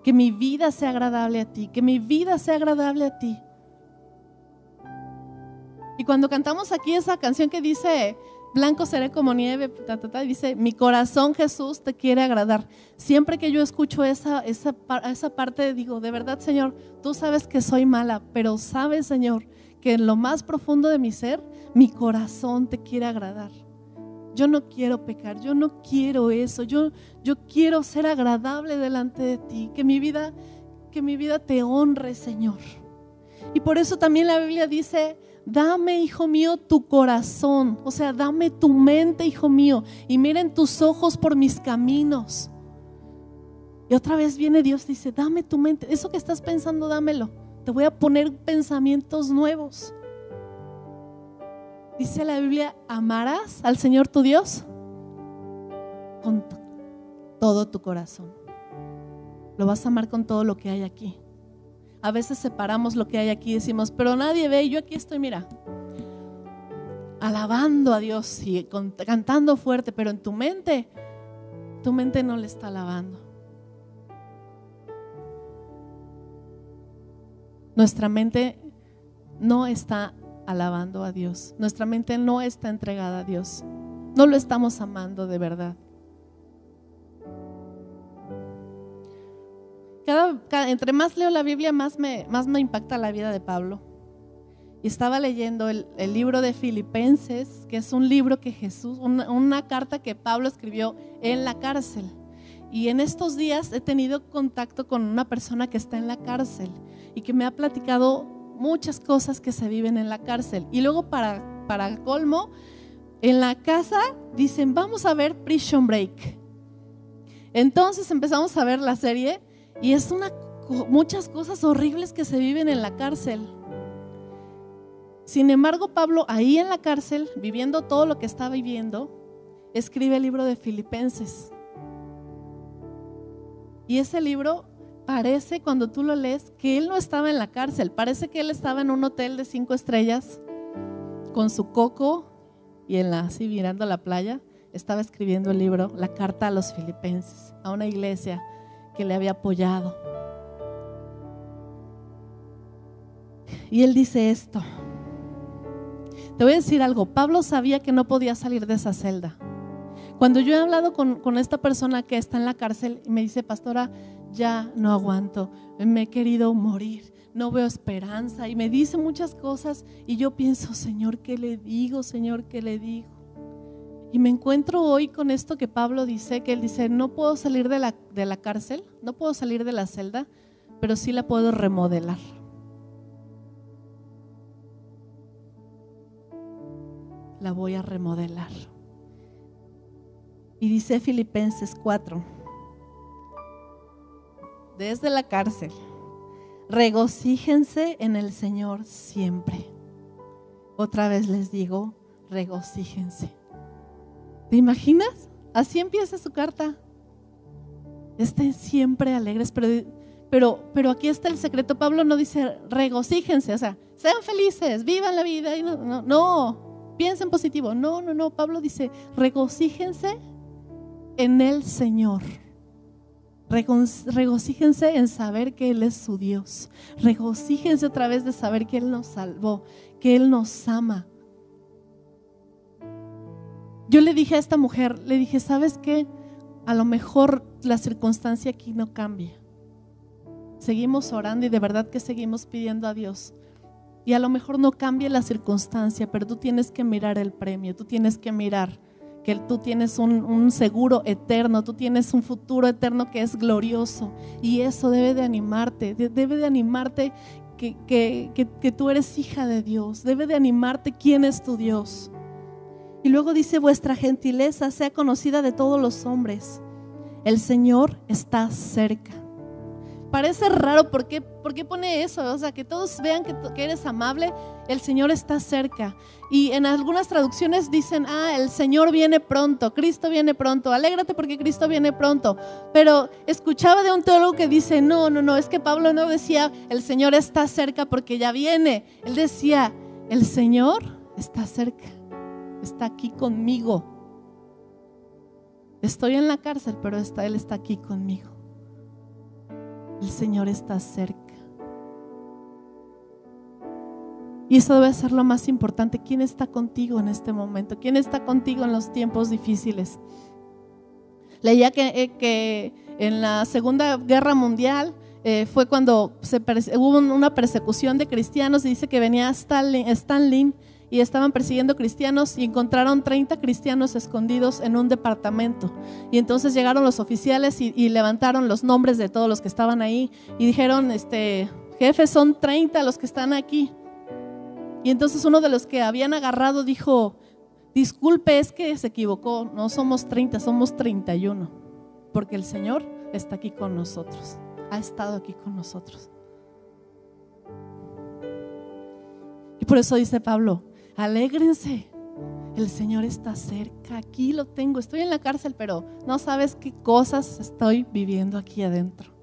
Que mi vida sea agradable a ti, que mi vida sea agradable a ti. Y cuando cantamos aquí esa canción que dice, blanco seré como nieve, dice, mi corazón Jesús te quiere agradar. Siempre que yo escucho esa, esa, esa parte, digo, de verdad Señor, tú sabes que soy mala, pero sabes Señor que en lo más profundo de mi ser, mi corazón te quiere agradar. Yo no quiero pecar, yo no quiero eso, yo, yo quiero ser agradable delante de ti, que mi vida, que mi vida te honre, Señor. Y por eso también la Biblia dice, dame, hijo mío, tu corazón. O sea, dame tu mente, hijo mío. Y miren tus ojos por mis caminos. Y otra vez viene Dios y dice, dame tu mente. Eso que estás pensando, dámelo. Te voy a poner pensamientos nuevos. Dice la Biblia, amarás al Señor tu Dios con todo tu corazón. Lo vas a amar con todo lo que hay aquí a veces separamos lo que hay aquí y decimos, pero nadie ve, yo aquí estoy, mira, alabando a Dios y cantando fuerte, pero en tu mente, tu mente no le está alabando. Nuestra mente no está alabando a Dios. Nuestra mente no está entregada a Dios. No lo estamos amando de verdad. Entre más leo la Biblia, más me, más me impacta la vida de Pablo. Y estaba leyendo el, libro de Filipenses, que es un libro que Jesús, una, una carta que Pablo escribió en la cárcel. Y en estos días he tenido contacto con una persona que está en la cárcel y que me ha platicado muchas cosas que se viven en la cárcel. Y luego para, para colmo, en la casa dicen, vamos a ver Prison Break. Entonces empezamos a ver la serie y es una, muchas cosas horribles que se viven en la cárcel. Sin embargo, Pablo ahí en la cárcel, viviendo todo lo que está viviendo, escribe el libro de Filipenses. Y ese libro parece, cuando tú lo lees, que él no estaba en la cárcel. Parece que él estaba en un hotel de cinco estrellas con su coco y en la, así mirando la playa, estaba escribiendo el libro, la carta a los filipenses, a una iglesia que le había apoyado. Y él dice esto. Te voy a decir algo, Pablo sabía que no podía salir de esa celda. Cuando yo he hablado con, con, esta persona que está en la cárcel y me dice, pastora, ya no aguanto, me he querido morir, no veo esperanza y me dice muchas cosas y yo pienso, Señor, ¿qué le digo? Señor, ¿qué le digo? Y me encuentro hoy con esto que Pablo dice, que él dice, no puedo salir de la, de la cárcel, no puedo salir de la celda, pero sí la puedo remodelar. La voy a remodelar. Y dice Filipenses 4, desde la cárcel, regocíjense en el Señor siempre. Otra vez les digo, regocíjense. ¿Te imaginas? Así empieza su carta. Estén siempre alegres, pero, pero, pero aquí está el secreto. Pablo no dice regocíjense, o sea, sean felices, vivan la vida. Y no, no, no, piensen positivo. No, no, no. Pablo dice regocíjense en el Señor. Regocíjense en saber que Él es su Dios. Regocíjense otra vez de saber que Él nos salvó, que Él nos ama. Yo le dije a esta mujer, le dije, ¿sabes qué? A lo mejor la circunstancia aquí no cambia. Seguimos orando y de verdad que seguimos pidiendo a Dios. Y a lo mejor no cambia la circunstancia, pero tú tienes que mirar el premio, tú tienes que mirar que tú tienes un, seguro eterno, tú tienes un futuro eterno que es glorioso. Y eso debe de animarte, debe de animarte que, que tú eres hija de Dios, debe de animarte quién es tu Dios. Y luego dice, vuestra gentileza sea conocida de todos los hombres. El Señor está cerca parece raro, ¿por qué, pone eso? O sea, que todos vean que, que, eres amable, el Señor está cerca. Y en algunas traducciones dicen, ah, el Señor viene pronto, Cristo viene pronto, alégrate porque Cristo viene pronto. Pero escuchaba de un teólogo que dice, no, no, no, es que Pablo no decía, el Señor está cerca porque ya viene. Él decía, el Señor está cerca, está aquí conmigo. Estoy en la cárcel, pero está, Él está aquí conmigo. El Señor está cerca. Y eso debe ser lo más importante. ¿Quién está contigo en este momento? ¿Quién está contigo en los tiempos difíciles? Leía que, eh, que en la Segunda Guerra Mundial eh, fue cuando hubo una persecución de cristianos y dice que venía Stalin, Stalin y estaban persiguiendo cristianos y encontraron 30 cristianos escondidos en un departamento. Y entonces llegaron los oficiales y, levantaron los nombres de todos los que estaban ahí y dijeron, este, jefe, son 30 los que están aquí. Y entonces uno de los que habían agarrado dijo, disculpe, es que se equivocó, no somos 30, somos 31, porque el Señor está aquí con nosotros, ha estado aquí con nosotros. Y por eso dice Pablo, Alégrense. El Señor está cerca. Aquí lo tengo. Estoy en la cárcel, pero no sabes qué cosas estoy viviendo aquí adentro.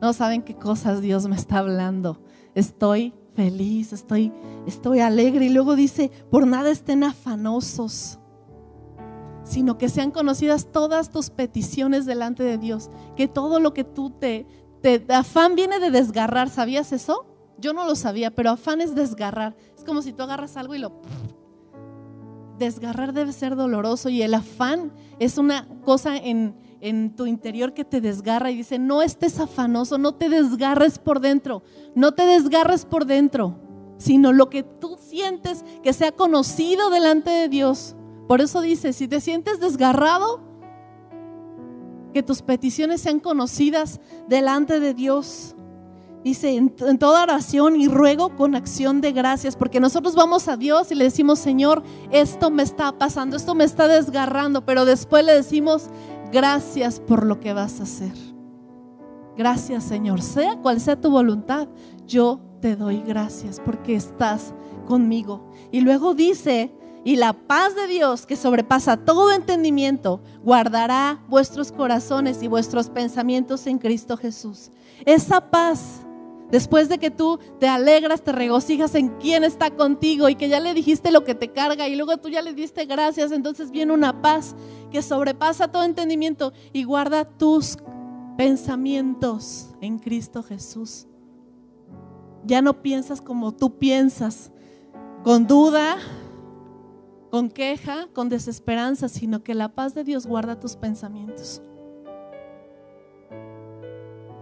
No saben qué cosas Dios me está hablando. Estoy feliz, estoy, estoy alegre. Y luego dice, por nada estén afanosos, sino que sean conocidas todas tus peticiones delante de Dios. Que todo lo que tú te, te afán viene de desgarrar. ¿Sabías eso? Yo no lo sabía, pero afán es desgarrar. Es como si tú agarras algo y lo... Desgarrar debe ser doloroso y el afán es una cosa en, en tu interior que te desgarra y dice, no estés afanoso, no te desgarres por dentro, no te desgarres por dentro, sino lo que tú sientes que sea conocido delante de Dios. Por eso dice, si te sientes desgarrado, que tus peticiones sean conocidas delante de Dios. Dice, en, toda oración y ruego con acción de gracias, porque nosotros vamos a Dios y le decimos, Señor, esto me está pasando, esto me está desgarrando, pero después le decimos, gracias por lo que vas a hacer. Gracias, Señor, sea cual sea tu voluntad, yo te doy gracias porque estás conmigo. Y luego dice, y la paz de Dios que sobrepasa todo entendimiento, guardará vuestros corazones y vuestros pensamientos en Cristo Jesús. Esa paz Después de que tú te alegras, te regocijas en quién está contigo y que ya le dijiste lo que te carga y luego tú ya le diste gracias, entonces viene una paz que sobrepasa todo entendimiento y guarda tus pensamientos en Cristo Jesús. Ya no piensas como tú piensas, con duda, con queja, con desesperanza, sino que la paz de Dios guarda tus pensamientos.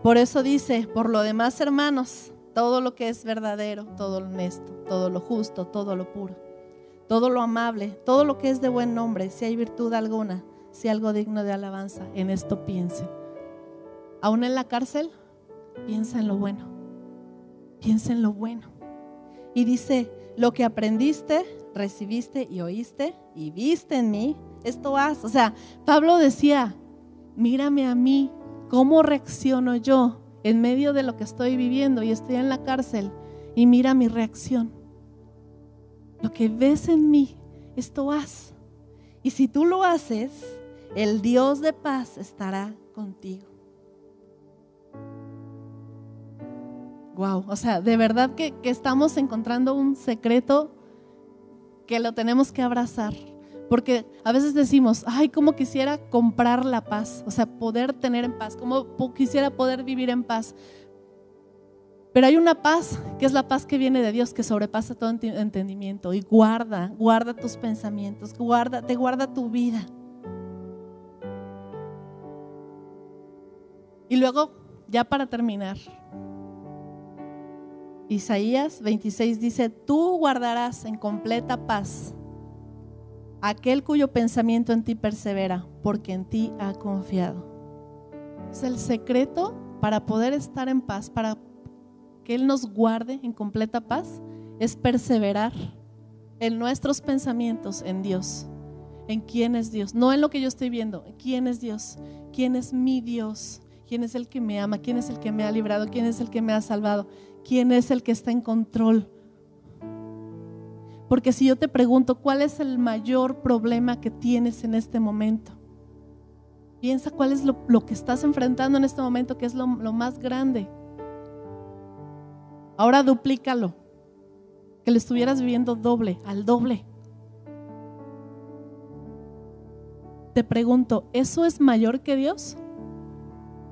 Por eso dice, por lo demás, hermanos, todo lo que es verdadero, todo lo honesto, todo lo justo, todo lo puro, todo lo amable, todo lo que es de buen nombre, si hay virtud alguna, si algo digno de alabanza, en esto piense. Aún en la cárcel, piensa en lo bueno, piensa en lo bueno. Y dice, lo que aprendiste, recibiste y oíste y viste en mí, esto haz. O sea, Pablo decía, mírame a mí, ¿cómo reacciono yo en medio de lo que estoy viviendo y estoy en la cárcel? Y mira mi reacción. Lo que ves en mí, esto haz. Y si tú lo haces, el Dios de paz estará contigo. Wow, o sea, de verdad que, que estamos encontrando un secreto que lo tenemos que abrazar. Porque a veces decimos, ay, cómo quisiera comprar la paz, o sea, poder tener en paz, cómo quisiera poder vivir en paz. Pero hay una paz que es la paz que viene de Dios, que sobrepasa todo entendimiento y guarda, guarda tus pensamientos, guarda, te guarda tu vida. Y luego, ya para terminar, Isaías 26 dice, tú guardarás en completa paz aquel cuyo pensamiento en ti persevera, porque en ti ha confiado. Es el secreto para poder estar en paz, para que Él nos guarde en completa paz, es perseverar en nuestros pensamientos en Dios, en quién es Dios, no en lo que yo estoy viendo, quién es Dios, quién es mi Dios, quién es el que me ama, quién es el que me ha librado, quién es el que me ha salvado, quién es el que está en control. Porque si yo te pregunto, ¿cuál es el mayor problema que tienes en este momento? Piensa cuál es lo, que estás enfrentando en este momento, que es lo, lo más grande. Ahora duplícalo. Que lo estuvieras viviendo doble, al doble. Te pregunto, ¿eso es mayor que Dios?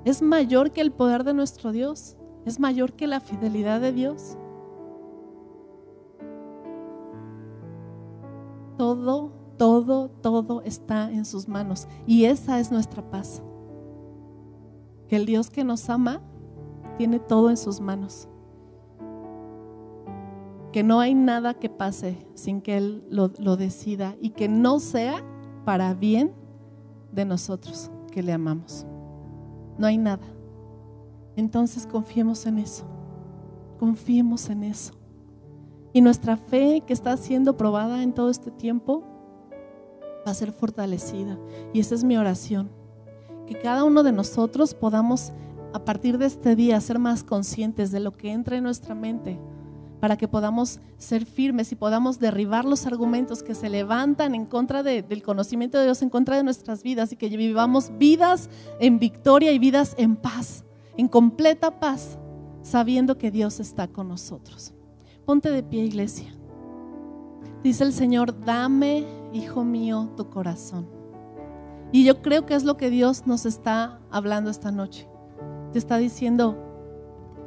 ¿Es mayor que el poder de nuestro Dios? ¿Es mayor que la fidelidad de Dios? Todo, todo, todo está en sus manos. Y esa es nuestra paz. Que el Dios que nos ama tiene todo en sus manos. Que no hay nada que pase sin que Él lo, decida y que no sea para bien de nosotros que le amamos. No hay nada. Entonces confiemos en eso. Confiemos en eso. Y nuestra fe que está siendo probada en todo este tiempo va a ser fortalecida. Y esa es mi oración. Que cada uno de nosotros podamos a partir de este día ser más conscientes de lo que entra en nuestra mente para que podamos ser firmes y podamos derribar los argumentos que se levantan en contra del conocimiento de Dios, en contra de nuestras vidas y que vivamos vidas en victoria y vidas en paz, en completa paz, sabiendo que Dios está con nosotros. Ponte de pie, iglesia. Dice el Señor, dame, hijo mío, tu corazón. Y yo creo que es lo que Dios nos está hablando esta noche. Te está diciendo,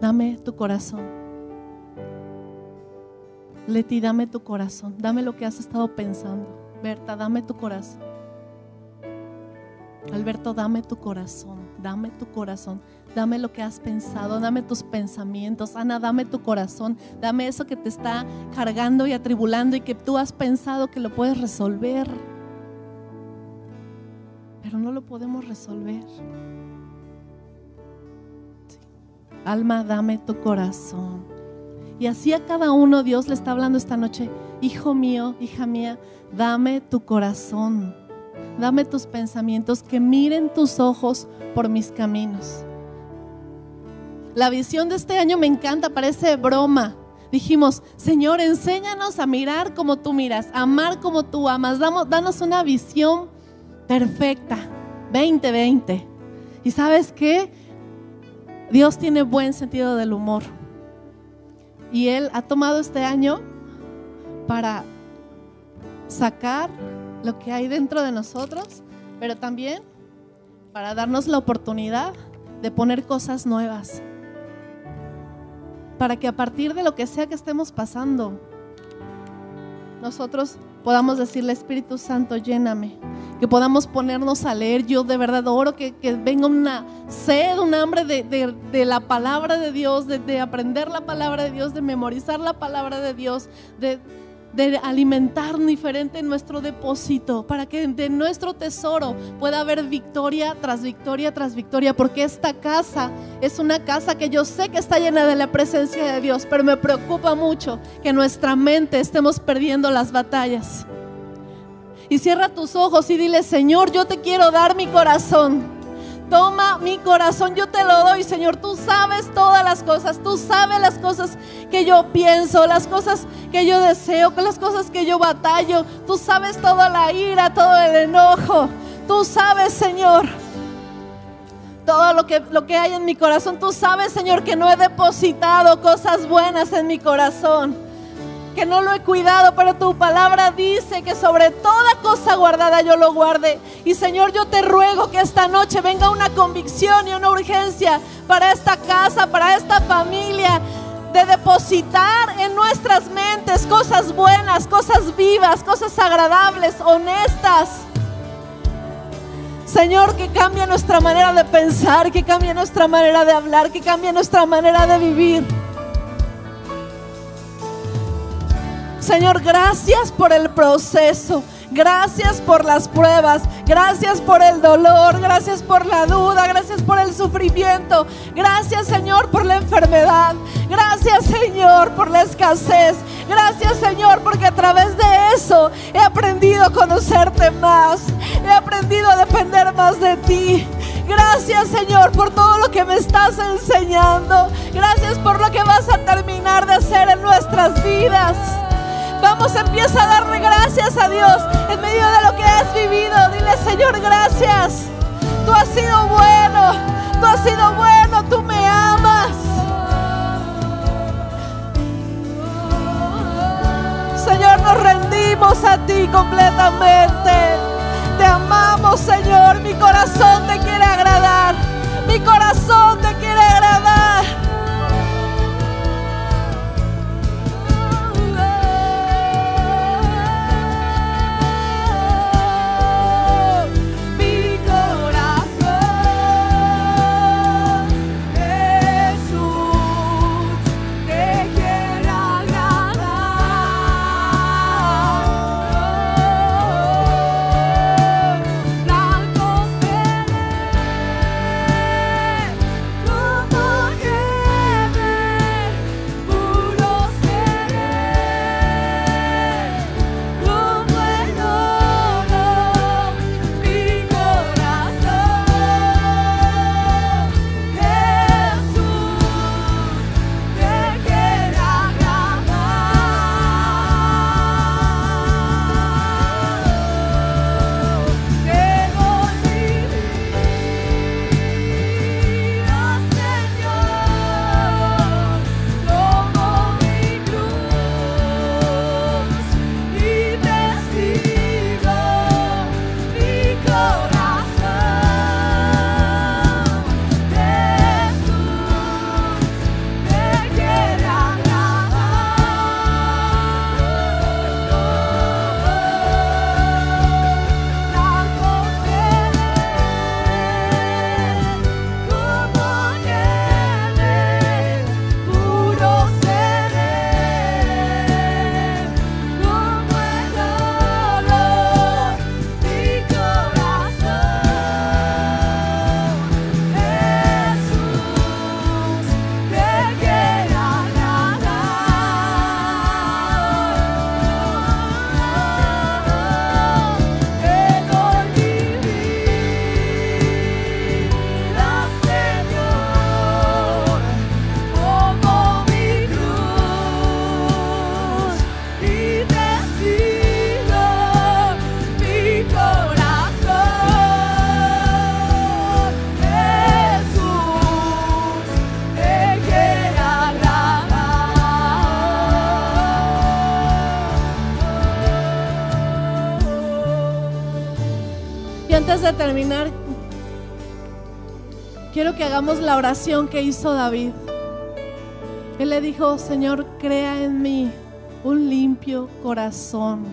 dame tu corazón. Leti, dame tu corazón. Dame lo que has estado pensando. Berta, dame tu corazón. Alberto, dame tu corazón. Dame tu corazón dame lo que has pensado, dame tus pensamientos. Ana, dame tu corazón, dame eso que te está cargando y atribulando y que tú has pensado que lo puedes resolver. Pero no lo podemos resolver. Alma, dame tu corazón. Y así a cada uno Dios le está hablando esta noche, hijo mío, hija mía, dame tu corazón, dame tus pensamientos, que miren tus ojos por mis caminos. La visión de este año me encanta, parece broma. Dijimos, Señor, enséñanos a mirar como tú miras, a amar como tú amas. danos una visión perfecta, 2020. ¿Y sabes qué? Dios tiene buen sentido del humor. Y Él ha tomado este año para sacar lo que hay dentro de nosotros, pero también para darnos la oportunidad de poner cosas nuevas. Para que a partir de lo que sea que estemos pasando, nosotros podamos decirle, Espíritu Santo, lléname. Que podamos ponernos a leer. Yo de verdad oro que, venga una sed, un hambre de, la palabra de Dios, de, de aprender la palabra de Dios, de memorizar la palabra de Dios, de de alimentar diferente nuestro depósito, para que de nuestro tesoro pueda haber victoria tras victoria tras victoria, porque esta casa es una casa que yo sé que está llena de la presencia de Dios, pero me preocupa mucho que nuestra mente estemos perdiendo las batallas. Y cierra tus ojos y dile, Señor, yo te quiero dar mi corazón. Toma mi corazón, yo te lo doy, Señor. Tú sabes todas las cosas. Tú sabes las cosas que yo pienso, las cosas que yo deseo, las cosas que yo batallo. Tú sabes toda la ira, todo el enojo. Tú sabes, Señor, todo lo que, lo que hay en mi corazón. Tú sabes, Señor, que no he depositado cosas buenas en mi corazón que no lo he cuidado, pero tu palabra dice que sobre toda cosa guardada yo lo guarde. Y Señor, yo te ruego que esta noche venga una convicción y una urgencia para esta casa, para esta familia, de depositar en nuestras mentes cosas buenas, cosas vivas, cosas agradables, honestas. Señor, que cambie nuestra manera de pensar, que cambie nuestra manera de hablar, que cambie nuestra manera de vivir. Señor, gracias por el proceso. Gracias por las pruebas, gracias por el dolor, gracias por la duda, gracias por el sufrimiento, gracias Señor por la enfermedad, gracias Señor por la escasez, gracias Señor porque a través de eso he aprendido a conocerte más, he aprendido a depender más de ti. Gracias Señor por todo lo que me estás enseñando, gracias por lo que vas a terminar de hacer en nuestras vidas. Vamos, empieza a darle gracias a Dios en medio de lo que has vivido. Dile, Señor, gracias. Tú has sido bueno. Tú has sido bueno. Tú me amas. Señor, nos rendimos a ti completamente. Te amamos, Señor. Mi corazón te quiere agradar. Mi corazón te quiere agradar. Hagamos la oración que hizo David. Él le dijo, Señor, crea en mí un limpio corazón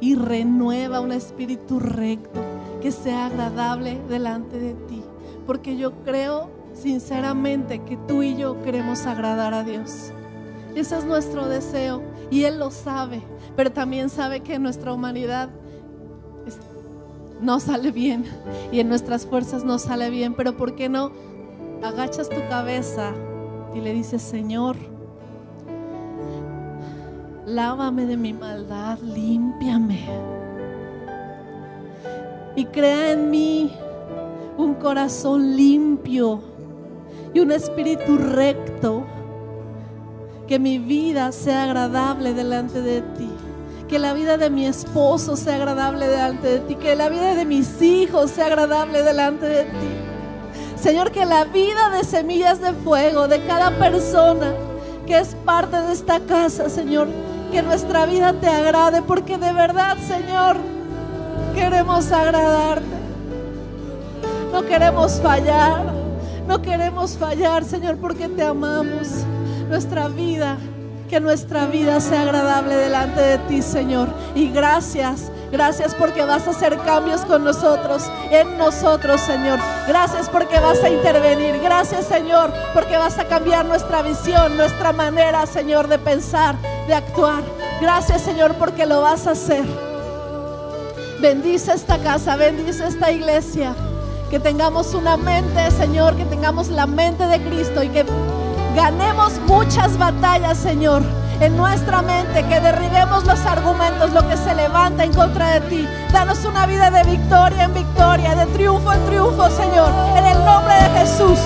y renueva un espíritu recto que sea agradable delante de ti. Porque yo creo sinceramente que tú y yo queremos agradar a Dios. Ese es nuestro deseo y Él lo sabe, pero también sabe que nuestra humanidad no sale bien y en nuestras fuerzas no sale bien, pero ¿por qué no agachas tu cabeza y le dices, Señor, lávame de mi maldad, límpiame y crea en mí un corazón limpio y un espíritu recto, que mi vida sea agradable delante de ti que la vida de mi esposo sea agradable delante de ti, que la vida de mis hijos sea agradable delante de ti. Señor, que la vida de semillas de fuego de cada persona que es parte de esta casa, Señor, que nuestra vida te agrade, porque de verdad, Señor, queremos agradarte. No queremos fallar, no queremos fallar, Señor, porque te amamos. Nuestra vida que nuestra vida sea agradable delante de ti, Señor. Y gracias, gracias porque vas a hacer cambios con nosotros, en nosotros, Señor. Gracias porque vas a intervenir. Gracias, Señor, porque vas a cambiar nuestra visión, nuestra manera, Señor, de pensar, de actuar. Gracias, Señor, porque lo vas a hacer. Bendice esta casa, bendice esta iglesia. Que tengamos una mente, Señor, que tengamos la mente de Cristo y que ganemos muchas batallas, Señor, en nuestra mente, que derribemos los argumentos, lo que se levanta en contra de ti. Danos una vida de victoria en victoria, de triunfo en triunfo, Señor, en el nombre de Jesús.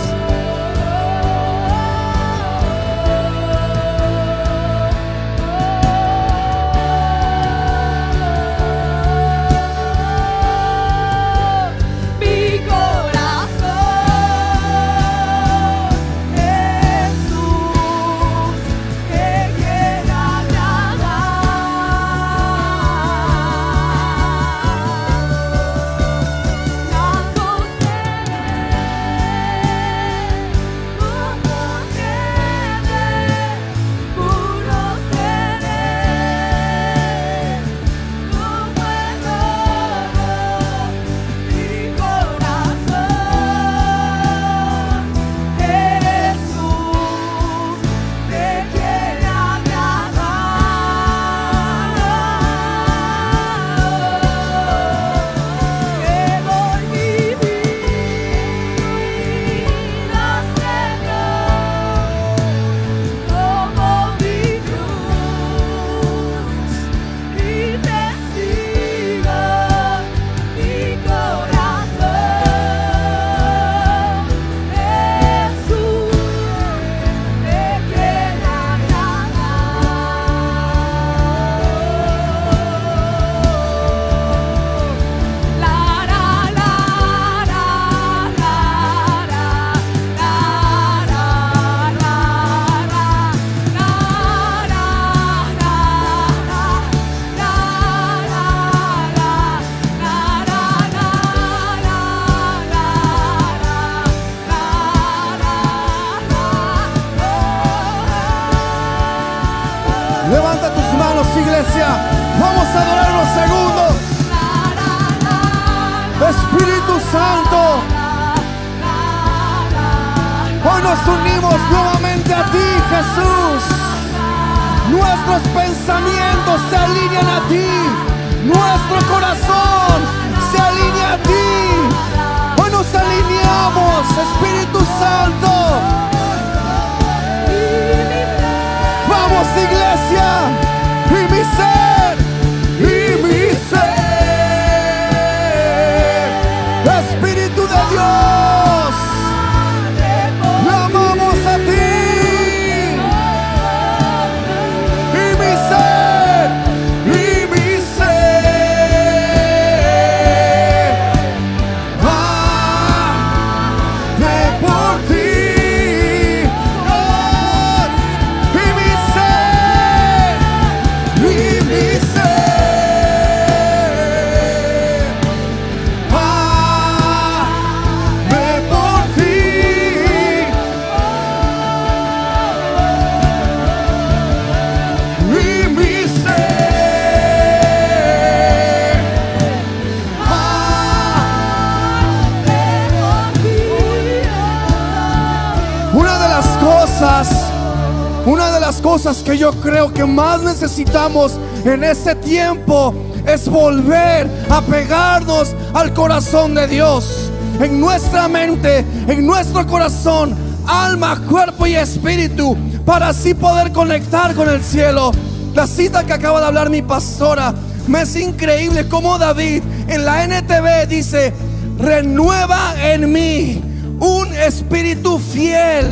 En este tiempo es volver a pegarnos al corazón de Dios. En nuestra mente, en nuestro corazón, alma, cuerpo y espíritu, para así poder conectar con el cielo. La cita que acaba de hablar mi pastora, me es increíble como David en la NTV dice, renueva en mí un espíritu fiel.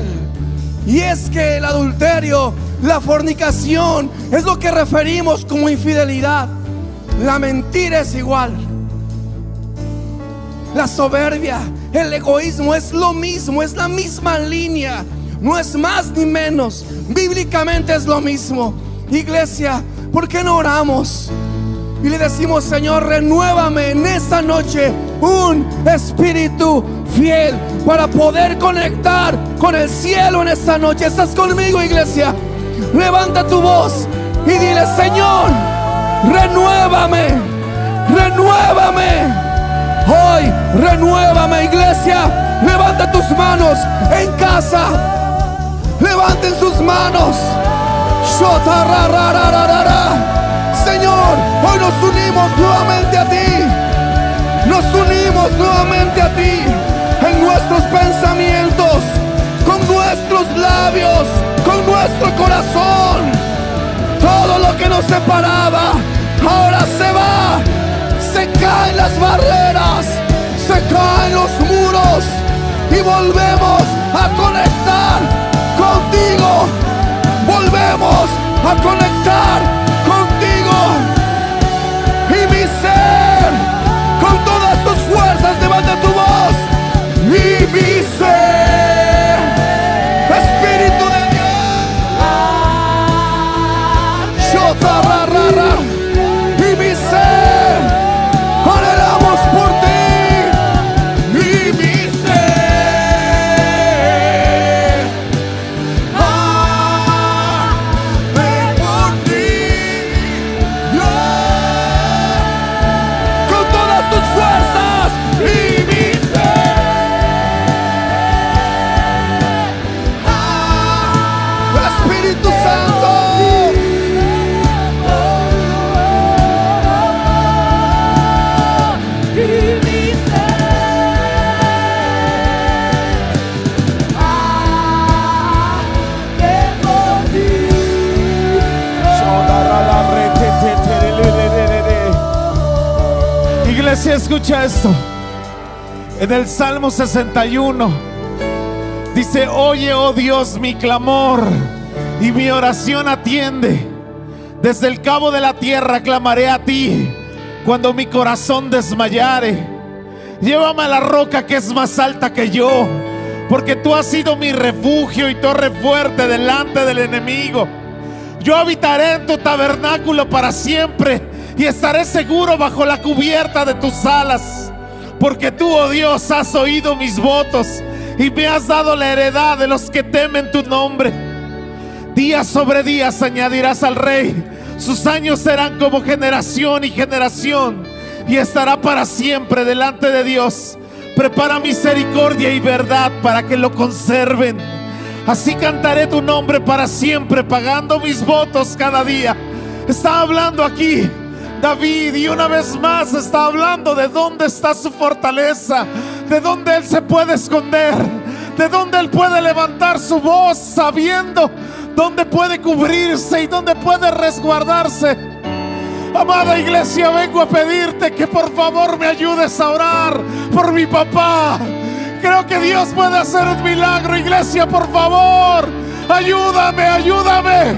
Y es que el adulterio, la fornicación, es lo que referimos como infidelidad. La mentira es igual. La soberbia, el egoísmo es lo mismo, es la misma línea. No es más ni menos. Bíblicamente es lo mismo. Iglesia, ¿por qué no oramos? Y le decimos, Señor, renuévame en esta noche un espíritu fiel para poder conectar con el cielo en esta noche. ¿Estás conmigo, iglesia? Levanta tu voz y dile, Señor, renuévame, renuévame. Hoy, renuévame, iglesia. Levanta tus manos en casa. Levanten sus manos. Señor, hoy nos unimos nuevamente a ti. Nos unimos nuevamente a ti en nuestros pensamientos, con nuestros labios, con nuestro corazón. Todo lo que nos separaba ahora se va. Se caen las barreras, se caen los muros y volvemos a conectar contigo. Volvemos a conectar escucha esto. En el Salmo 61 dice, oye, oh Dios, mi clamor y mi oración atiende. Desde el cabo de la tierra clamaré a ti cuando mi corazón desmayare. Llévame a la roca que es más alta que yo, porque tú has sido mi refugio y torre fuerte delante del enemigo. Yo habitaré en tu tabernáculo para siempre y estaré seguro bajo la cubierta de tus alas. Porque tú, oh Dios, has oído mis votos y me has dado la heredad de los que temen tu nombre. Día sobre día añadirás al rey. Sus años serán como generación y generación y estará para siempre delante de Dios. Prepara misericordia y verdad para que lo conserven. Así cantaré tu nombre para siempre, pagando mis votos cada día. Está hablando aquí David y una vez más está hablando de dónde está su fortaleza, de dónde él se puede esconder, de dónde él puede levantar su voz sabiendo dónde puede cubrirse y dónde puede resguardarse. Amada iglesia, vengo a pedirte que por favor me ayudes a orar por mi papá. Creo que Dios puede hacer un milagro, iglesia, por favor. Ayúdame, ayúdame.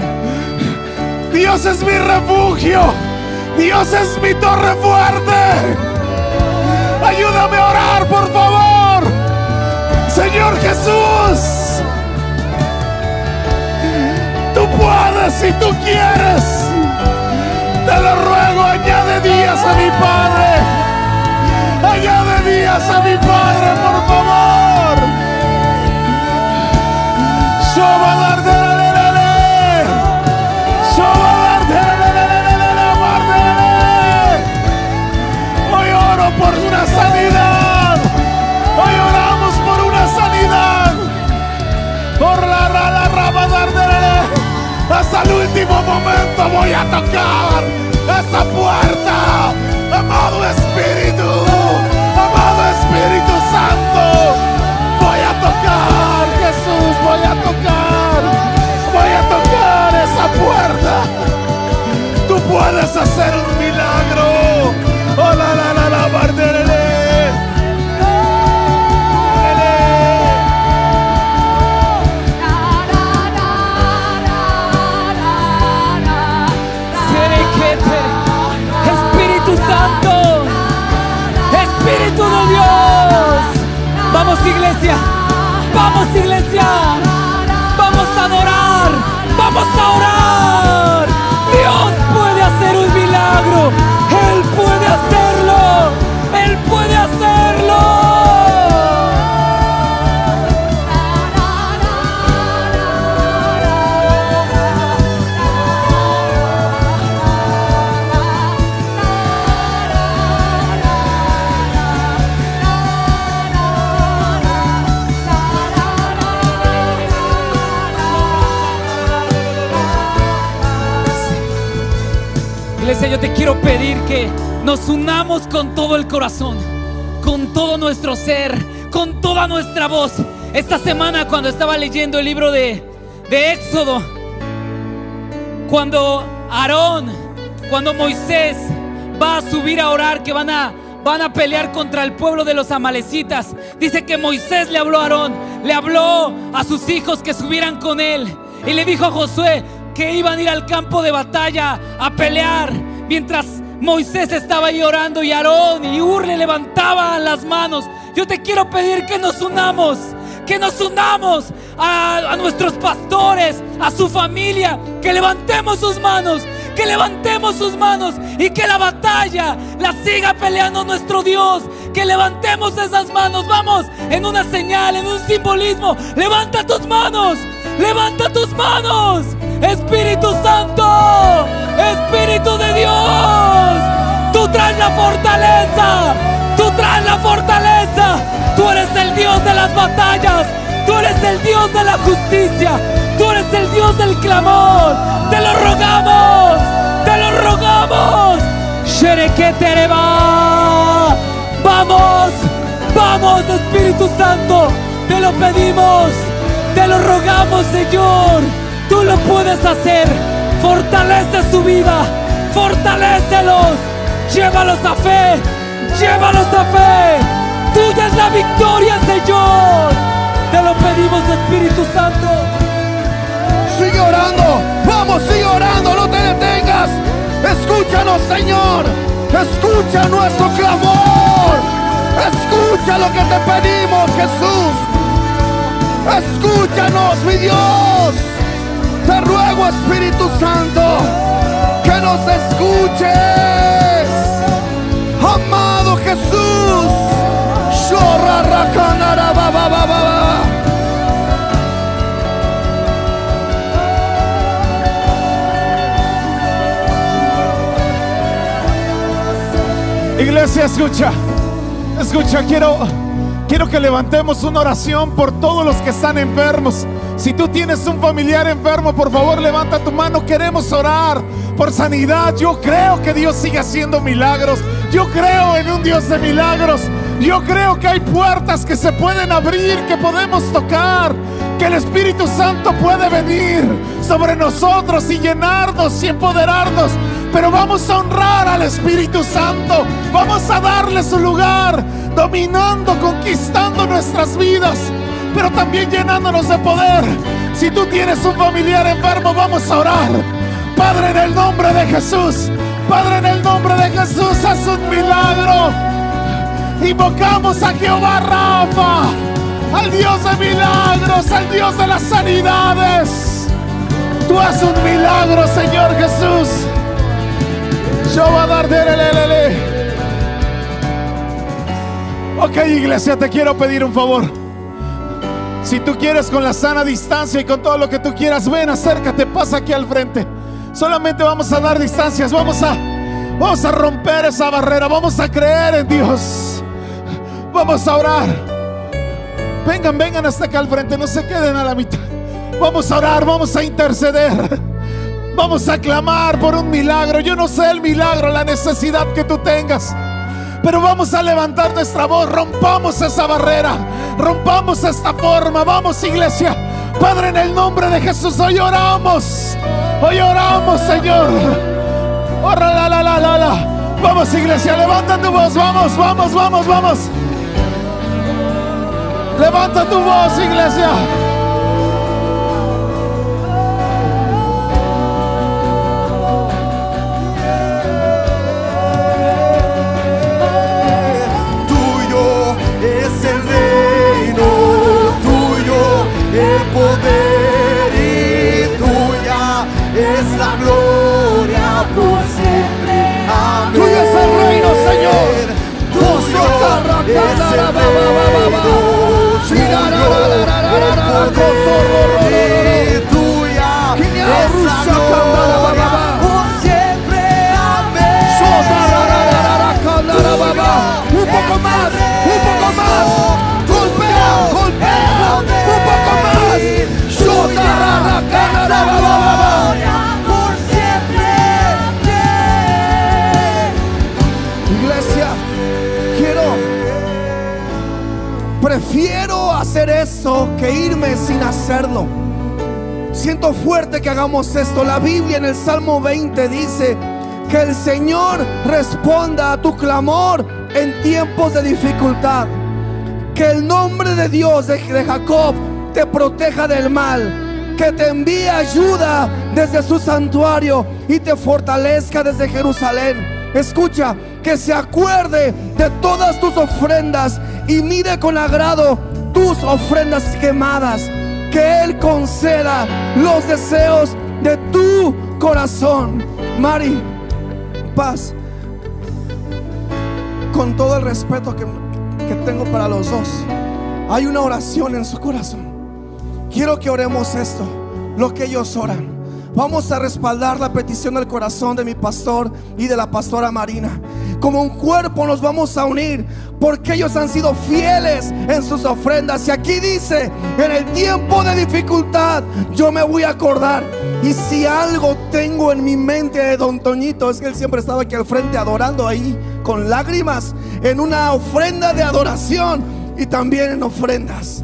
Dios es mi refugio. Dios es mi torre fuerte. Ayúdame a orar, por favor. Señor Jesús. Tú puedes si tú quieres. Te lo ruego, añade días a mi Padre. Añade días a mi Padre, por favor. Voy a tocar esa puerta. Amado Espíritu, amado Espíritu Santo, voy a tocar, Jesús, voy a tocar, voy a tocar esa puerta. Tú puedes hacer un milagro. Vamos iglesia, vamos iglesia, Yo te quiero pedir que nos unamos con todo el corazón, con todo nuestro ser, con toda nuestra voz. Esta semana cuando estaba leyendo el libro de, de Éxodo, cuando Aarón, cuando Moisés va a subir a orar, que van a, van a pelear contra el pueblo de los amalecitas, dice que Moisés le habló a Aarón, le habló a sus hijos que subieran con él y le dijo a Josué que iban a ir al campo de batalla a pelear, mientras Moisés estaba ahí orando y Aarón y Ur le levantaban las manos. Yo te quiero pedir que nos unamos, que nos unamos a, a nuestros pastores, a su familia, que levantemos sus manos, que levantemos sus manos y que la batalla la siga peleando nuestro Dios. Que levantemos esas manos, vamos, en una señal, en un simbolismo. Levanta tus manos, levanta tus manos. Espíritu Santo, Espíritu de Dios, tú traes la fortaleza, tú traes la fortaleza. Tú eres el Dios de las batallas, tú eres el Dios de la justicia, tú eres el Dios del clamor. Te lo rogamos, te lo rogamos. Shereketereba. Vamos, vamos Espíritu Santo, te lo pedimos, te lo rogamos Señor. Tú lo puedes hacer. Fortalece su vida. Fortalécelos. Llévalos a fe. Llévalos a fe. Tuya es la victoria, Señor. Te lo pedimos, Espíritu Santo. Sigue orando. Vamos, sigue orando. No te detengas. Escúchanos, Señor. Escucha nuestro clamor. Escucha lo que te pedimos, Jesús. Escúchanos, mi Dios. Ruego, Espíritu Santo, que nos escuches. Amado Jesús. Iglesia, escucha. Escucha, quiero quiero que levantemos una oración por todos los que están enfermos. Si tú tienes un familiar enfermo, por favor, levanta tu mano. Queremos orar por sanidad. Yo creo que Dios sigue haciendo milagros. Yo creo en un Dios de milagros. Yo creo que hay puertas que se pueden abrir, que podemos tocar, que el Espíritu Santo puede venir sobre nosotros y llenarnos y empoderarnos. Pero vamos a honrar al Espíritu Santo. Vamos a darle su lugar, dominando, conquistando nuestras vidas, pero también llenándonos de poder. Si tú tienes un familiar enfermo, vamos a orar. Padre, en el nombre de Jesús. Padre, en el nombre de Jesús, haz un milagro. Invocamos a Jehová Rafa, al Dios de milagros, al Dios de las sanidades. Tú haz un milagro, Señor Jesús. Yo voy a dar de. Ok, iglesia, te quiero pedir un favor. Si tú quieres con la sana distancia y con todo lo que tú quieras, ven, acércate, pasa aquí al frente. Solamente vamos a dar distancias, vamos a, vamos a romper esa barrera, vamos a creer en Dios. Vamos a orar. Vengan, vengan hasta acá al frente, no se queden a la mitad. Vamos a orar, vamos a interceder. Vamos a clamar por un milagro. Yo no sé el milagro, la necesidad que tú tengas. Pero vamos a levantar nuestra voz. Rompamos esa barrera. Rompamos esta forma. Vamos iglesia. Padre, en el nombre de Jesús, hoy oramos. Hoy oramos, Señor. Ora, la, la, la, la, la. Vamos iglesia, levanta tu voz. Vamos, vamos, vamos, vamos. Levanta tu voz, iglesia. Prefiero hacer eso que irme sin hacerlo. Siento fuerte que hagamos esto. La Biblia en el Salmo 20 dice que el Señor responda a tu clamor en tiempos de dificultad. Que el nombre de Dios de, de Jacob te proteja del mal. Que te envíe ayuda desde su santuario y te fortalezca desde Jerusalén. Escucha, que se acuerde de todas tus ofrendas y mire con agrado tus ofrendas quemadas. Que Él conceda los deseos de tu corazón. Mari, paz. Con todo el respeto que, que tengo para los dos, hay una oración en su corazón. Quiero que oremos esto, lo que ellos oran. Vamos a respaldar la petición del corazón de mi pastor y de la pastora Marina. Como un cuerpo nos vamos a unir porque ellos han sido fieles en sus ofrendas. Y aquí dice, en el tiempo de dificultad yo me voy a acordar. Y si algo tengo en mi mente de Don Toñito es que él siempre estaba aquí al frente adorando ahí con lágrimas en una ofrenda de adoración y también en ofrendas.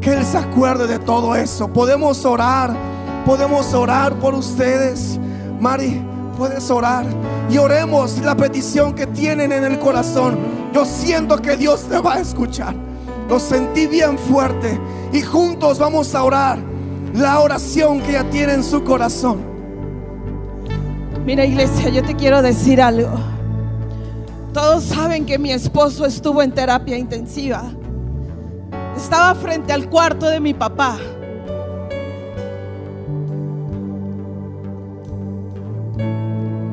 Que Él se acuerde de todo eso. Podemos orar, podemos orar por ustedes. Mari, puedes orar y oremos la petición que tienen en el corazón. Yo siento que Dios te va a escuchar. Lo sentí bien fuerte y juntos vamos a orar la oración que ya tiene en su corazón. Mira iglesia, yo te quiero decir algo. Todos saben que mi esposo estuvo en terapia intensiva. Estaba frente al cuarto de mi papá.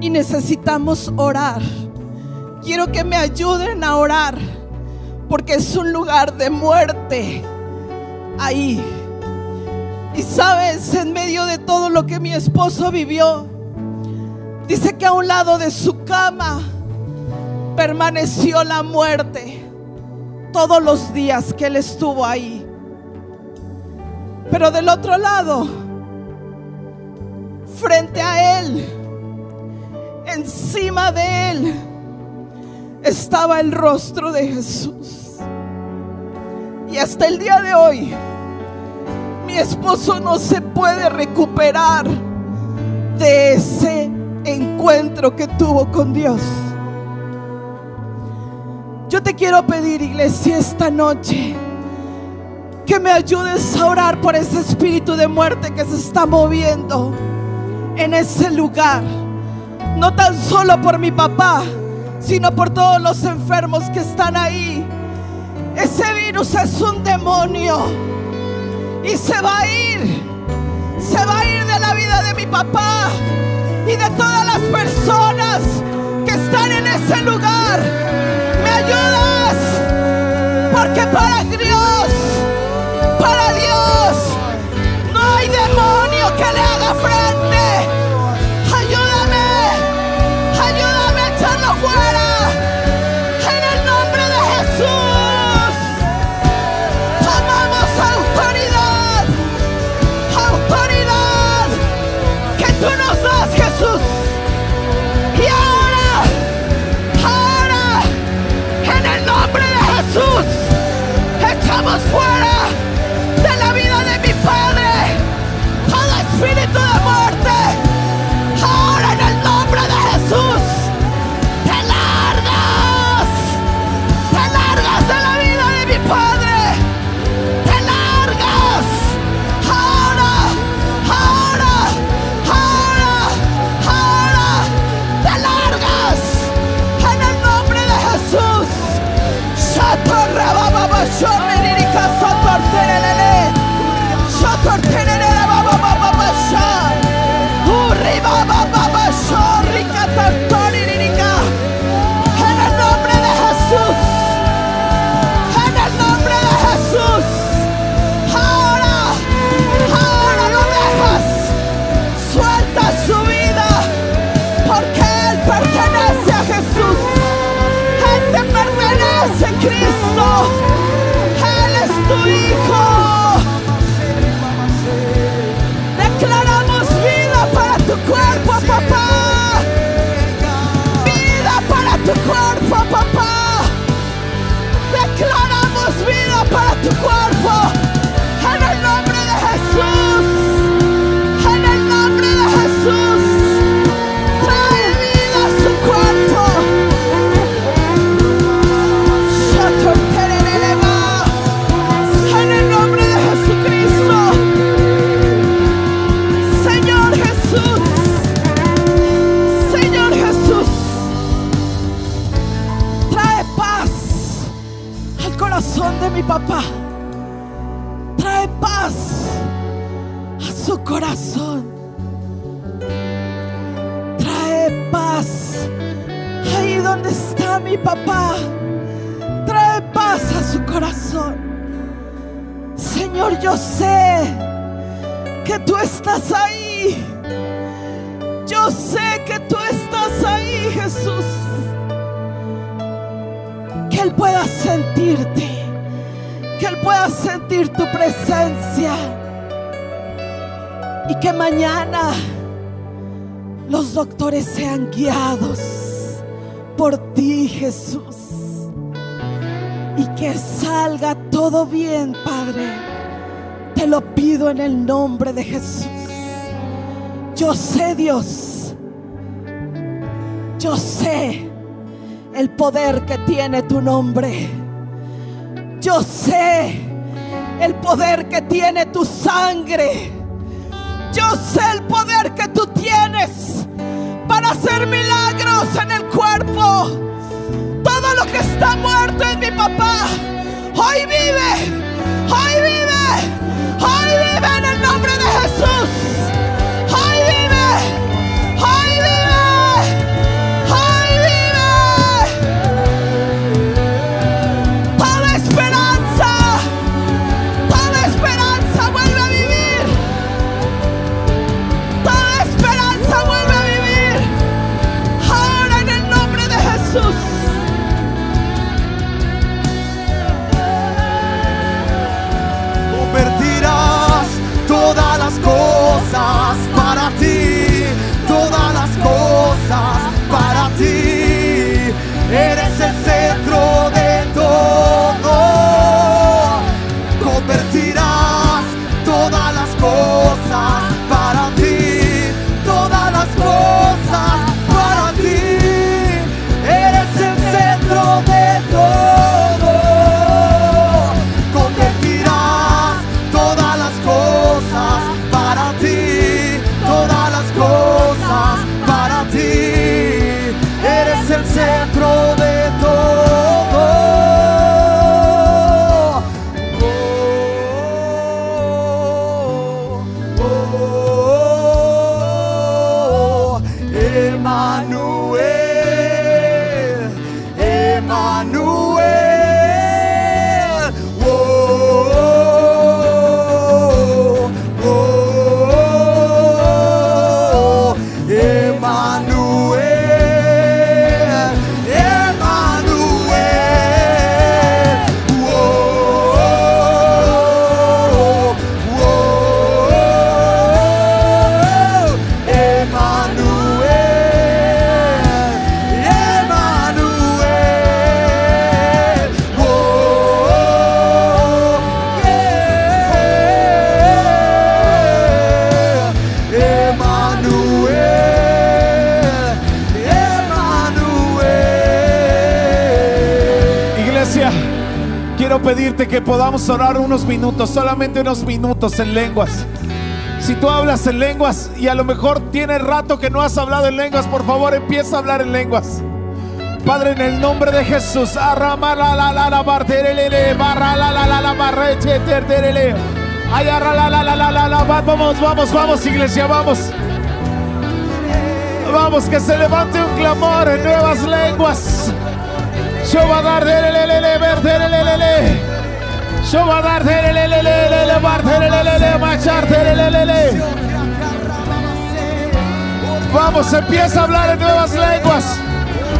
Necesitamos orar. Quiero que me ayuden a orar. Porque es un lugar de muerte. Ahí. Y sabes, en medio de todo lo que mi esposo vivió, dice que a un lado de su cama permaneció la muerte todos los días que él estuvo ahí. Pero del otro lado, frente a él, encima de él, estaba el rostro de Jesús. Y hasta el día de hoy, mi esposo no se puede recuperar de ese encuentro que tuvo con Dios. Yo te quiero pedir, iglesia, esta noche que me ayudes a orar por ese espíritu de muerte que se está moviendo en ese lugar. No tan solo por mi papá, sino por todos los enfermos que están ahí. Ese virus es un demonio y se va a ir. Se va a ir de la vida de mi papá y de todas las personas que están en ese lugar. ¿Me ayudas? Porque para Dios, para Dios, perfect. cuerpo, papá. Declaramos vida para tu cuerpo. Estás ahí. Yo sé que tú estás ahí, Jesús. Que Él pueda sentirte. Que Él pueda sentir tu presencia. Y que mañana los doctores sean guiados por ti, Jesús. Y que salga todo bien, Padre. Lo pido en el nombre de Jesús. Yo sé, Dios. Yo sé el poder que tiene tu nombre. Yo sé el poder que tiene tu sangre. Yo sé el poder que tú tienes para hacer milagros en el cuerpo. Todo lo que está muerto en mi papá, hoy vive, hoy vive, nombre de Jesús. Podamos orar unos minutos, solamente unos minutos en lenguas. Si tú hablas en lenguas y a lo mejor tienes rato que no has hablado en lenguas, por favor empieza a hablar en lenguas. Padre, en el nombre de Jesús, vamos, vamos, vamos, iglesia, vamos. Vamos, que se levante un clamor en nuevas lenguas. Derelelele, verderelelele. Yo va a dar derelelelele, barderelelele, machar derelelele. Vamos, empieza a hablar en nuevas lenguas.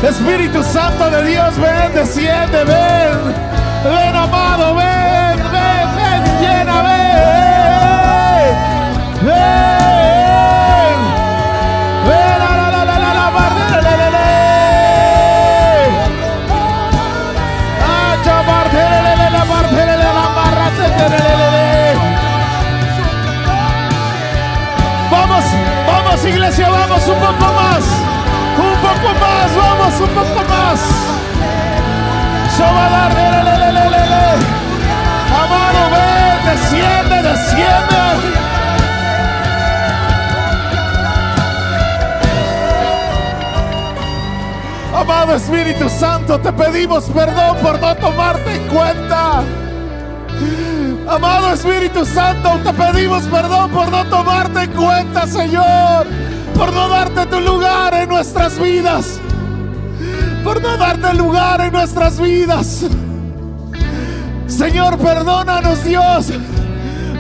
Espíritu Santo de Dios, ven, desciende, ven. Ven, amado, ven, ven, ven, llena, ven. Ven. Vamos, vamos iglesia, vamos un poco más. Un poco más, vamos un poco más. Shabadar, lelelelelele. Amado, ven, desciende, desciende. Amado Espíritu Santo, te pedimos perdón por no tomarte en cuenta. Amado Espíritu Santo, te pedimos perdón por no tomarte en cuenta, Señor. Por no darte tu lugar en nuestras vidas. Por no darte lugar en nuestras vidas. Señor, perdónanos Dios.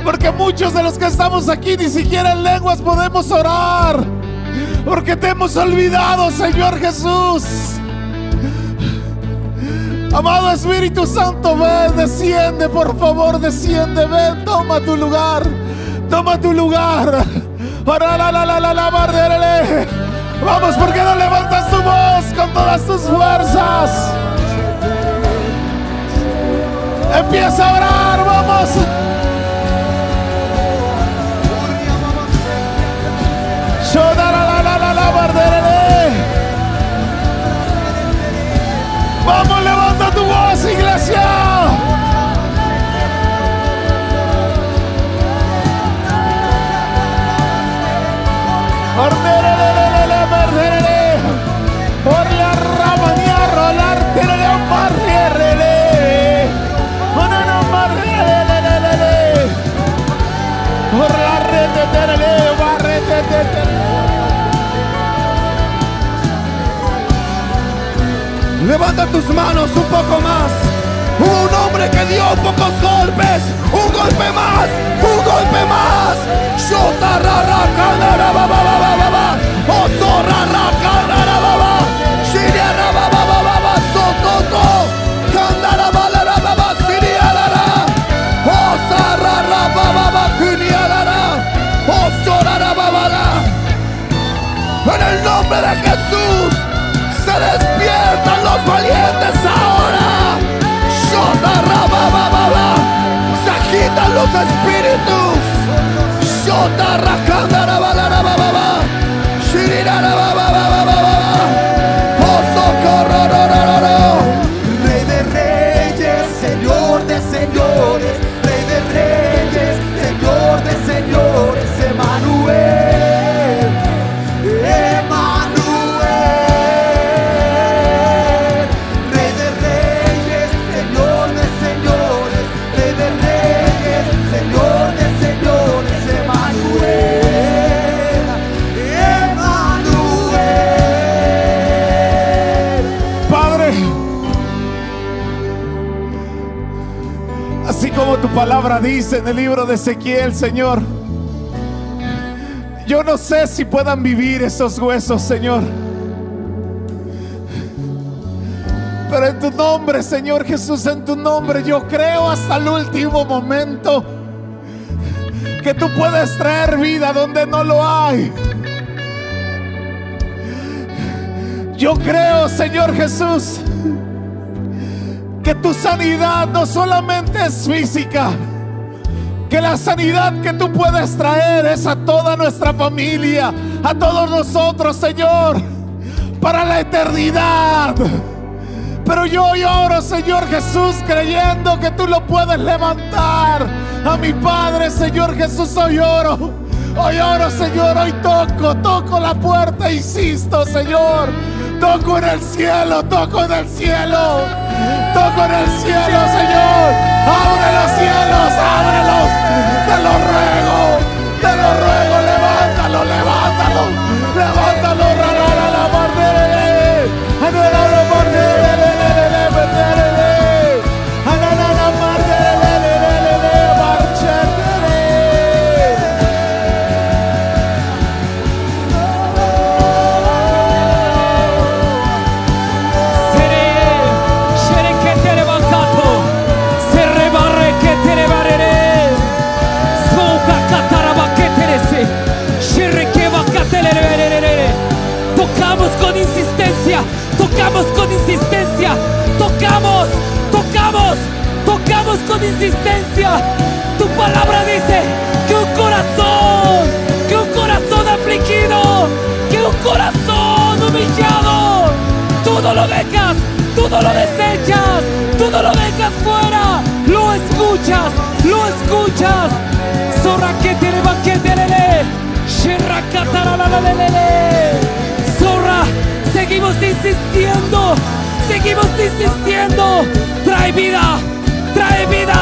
Porque muchos de los que estamos aquí ni siquiera en lenguas podemos orar. Porque te hemos olvidado, Señor Jesús. Amado Espíritu Santo, ven, desciende, por favor, desciende, ven, toma tu lugar, toma tu lugar. Vamos, porque no levantas tu voz con todas tus fuerzas? Empieza a orar, vamos. Vamos, tu voz, iglesia. Tus manos un poco más. Un hombre que dio pocos golpes. Un golpe más. Un golpe más. Agitan los palabra dice en el libro de Ezequiel, Señor, yo no sé si puedan vivir esos huesos, Señor. Pero en tu nombre, Señor Jesús, en tu nombre, yo creo hasta el último momento que tú puedes traer vida donde no lo hay. Yo creo, Señor Jesús, que tu sanidad no solamente es física, que la sanidad que tú puedes traer es a toda nuestra familia, a todos nosotros, Señor, para la eternidad. Pero yo hoy oro, Señor Jesús, creyendo que tú lo puedes levantar. A mi Padre, Señor Jesús, hoy oro. Hoy oro, Señor, hoy toco, toco la puerta, insisto, Señor. Toco en el cielo, toco en el cielo. Toco en el cielo, Señor. Abre los cielos, ábrelos. Te lo ruego, te lo ruego. Tocamos con insistencia, tocamos, tocamos, tocamos con insistencia. Tu palabra dice que un corazón, que un corazón afligido, que un corazón humillado, todo lo dejas, todo lo desechas, todo lo dejas fuera, lo escuchas, lo escuchas. Zorra que te va que te lele, seguimos insistiendo, seguimos insistiendo. Trae vida, trae vida,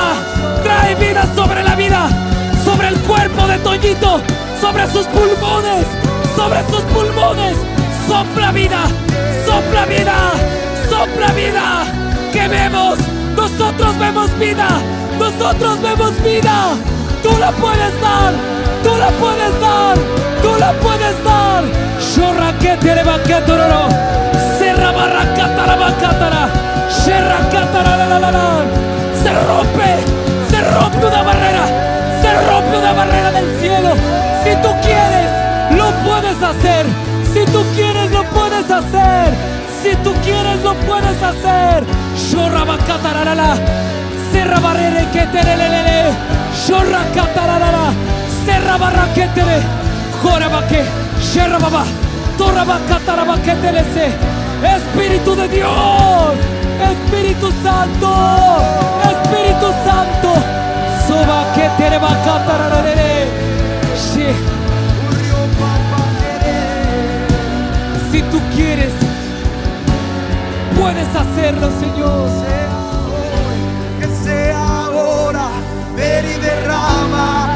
trae vida sobre la vida, sobre el cuerpo de Toñito, sobre sus pulmones, sobre sus pulmones. Sopla vida, sopla vida, sopla vida. Que vemos, nosotros vemos vida, nosotros vemos vida. Tú la puedes dar, tú la puedes dar, tú la puedes dar. Shorra que te va que tororo. Serra barra catara va catara. La la la la. Se rompe, se rompe una barrera, se rompe una barrera del cielo. Si tú quieres, lo puedes hacer. Si tú quieres, lo puedes hacer. Si tú quieres, lo puedes hacer. Shorra va catara la la. Serra barrere que te le le le le. Shorra catarara. Serra barra que te le. Jora va que. Sherra baba. Torra va catara va que te le se. Espíritu de Dios. Espíritu Santo. Espíritu Santo. Soba que te le va catarara le le. She. Si tú quieres, puedes hacerlo, Señor. Que sea ahora, ven y derrama de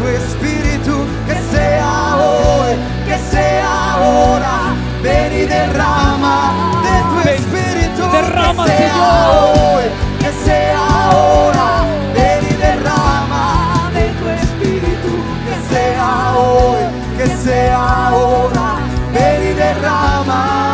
tu espíritu. Que sea hoy, que sea ahora, ven y derrama de tu Ven, espíritu. derrama, que sea Señor. hoy, que sea ahora, ven y derrama de tu espíritu. Que sea hoy, que sea ahora, ven y derrama.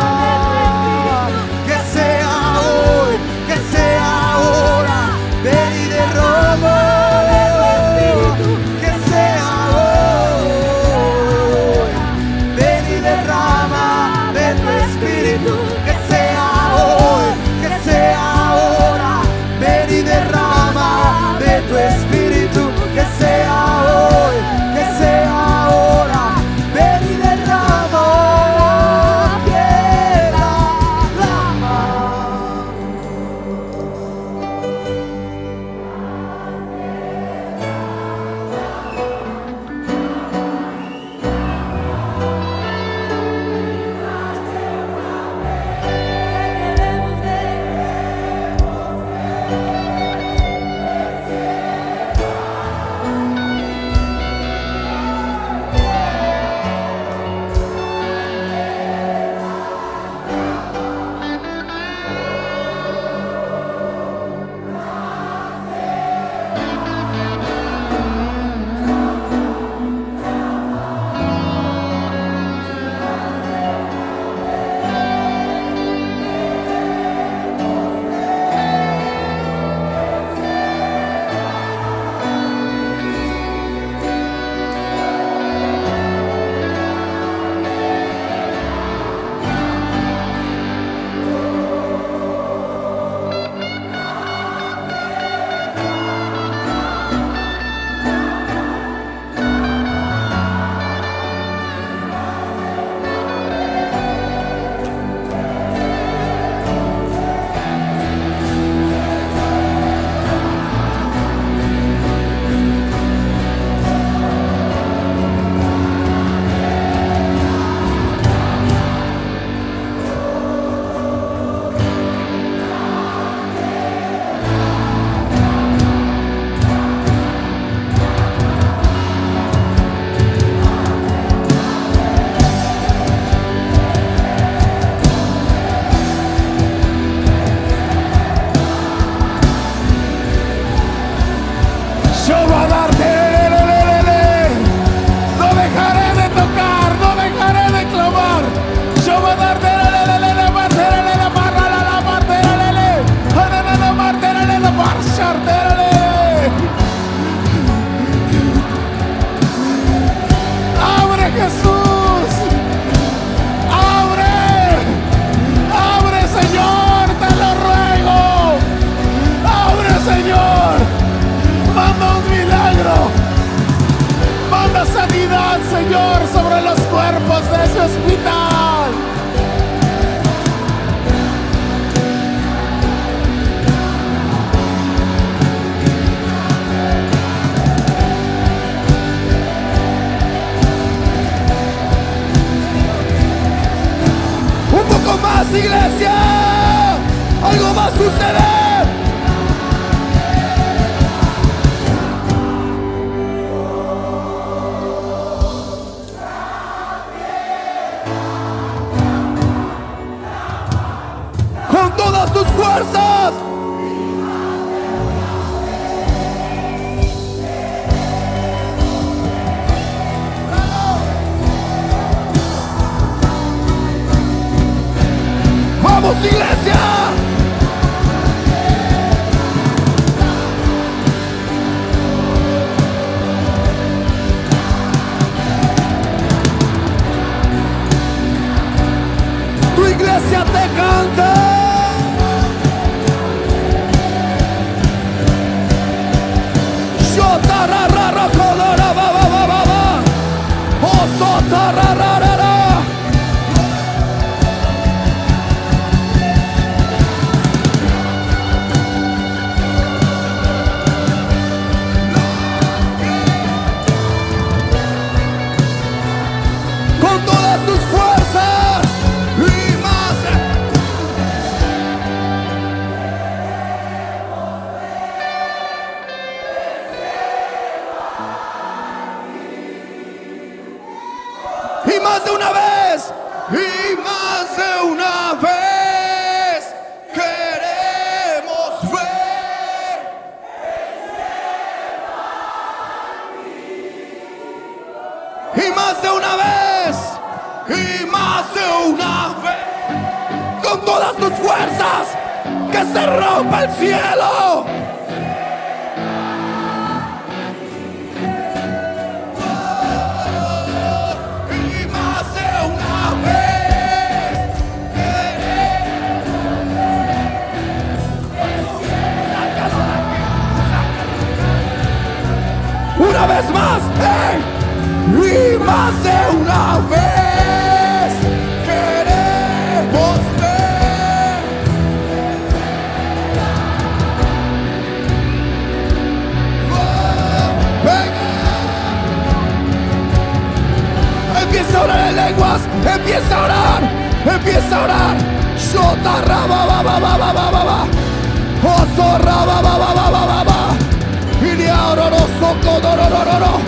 Rororo,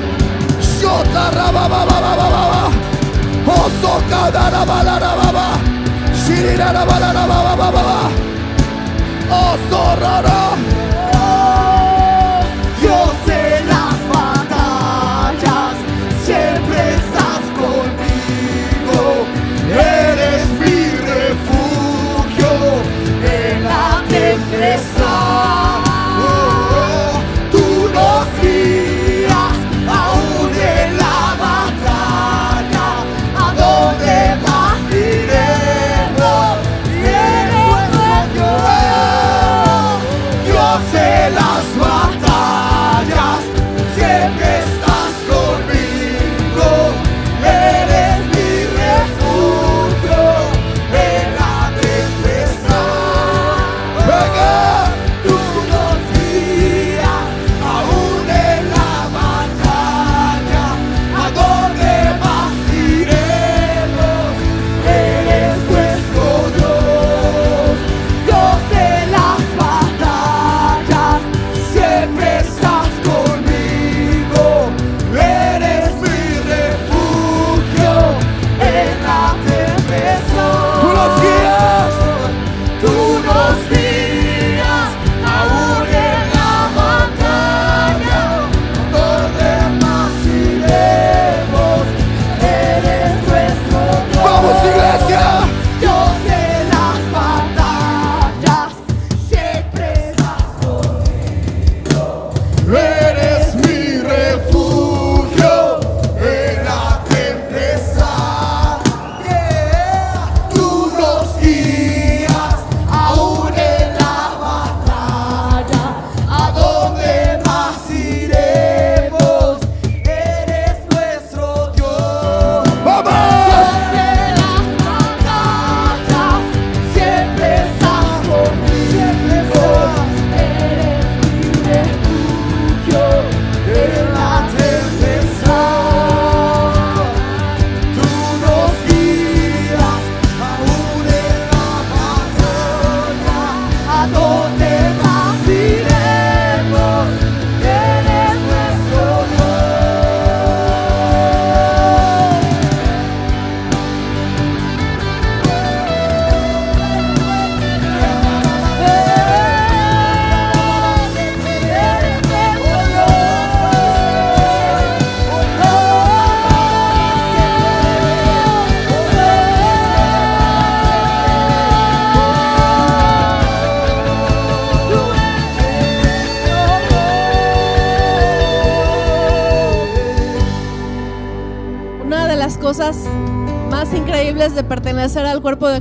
Shota Rabababa, Osoka Darabalababa, Shirira Rabalababa, Osorara.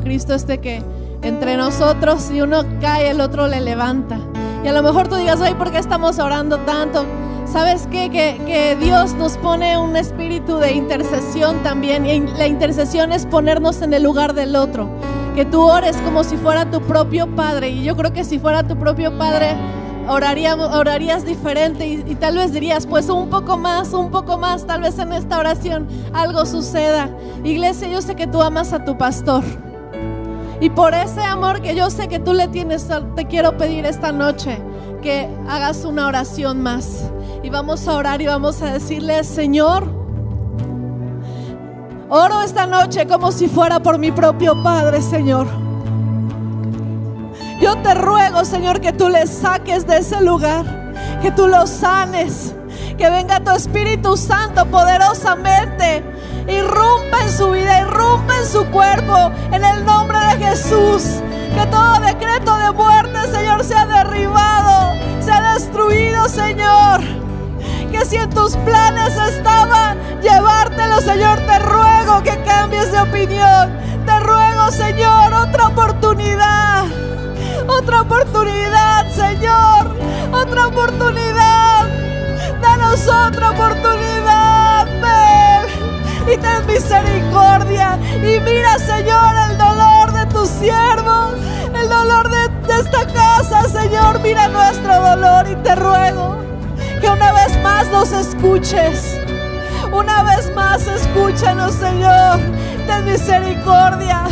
Cristo es de que entre nosotros, si uno cae, el otro le levanta. Y a lo mejor tú digas, ay, ¿por qué estamos orando tanto? ¿Sabes qué? Que, que Dios nos pone un espíritu de intercesión también. Y la intercesión es ponernos en el lugar del otro. Que tú ores como si fuera tu propio padre. Y yo creo que si fuera tu propio padre, oraríamos, orarías diferente y, y tal vez dirías, pues un poco más, un poco más, tal vez en esta oración algo suceda. Iglesia, yo sé que tú amas a tu pastor. Y por ese amor que yo sé que tú le tienes, te quiero pedir esta noche que hagas una oración más. Y vamos a orar y vamos a decirle, Señor, oro esta noche como si fuera por mi propio Padre, Señor. Yo te ruego, Señor, que tú le saques de ese lugar, que tú lo sanes, que venga tu Espíritu Santo poderosamente, irrumpa en su vida, irrumpa en su cuerpo, en el nombre de Jesús. Que todo decreto de muerte, Señor, sea derribado, sea destruido, Señor. Que si en tus planes estaba llevártelo, Señor, te ruego que cambies de opinión. Te ruego, Señor, otra oportunidad. Otra oportunidad, Señor. Otra oportunidad. Danos otra oportunidad. Y ten misericordia. Y mira, Señor, el dolor de tus siervos. El dolor de, de esta casa, Señor. Mira nuestro dolor y te ruego que una vez más nos escuches. Una vez más escúchanos, Señor. Ten misericordia.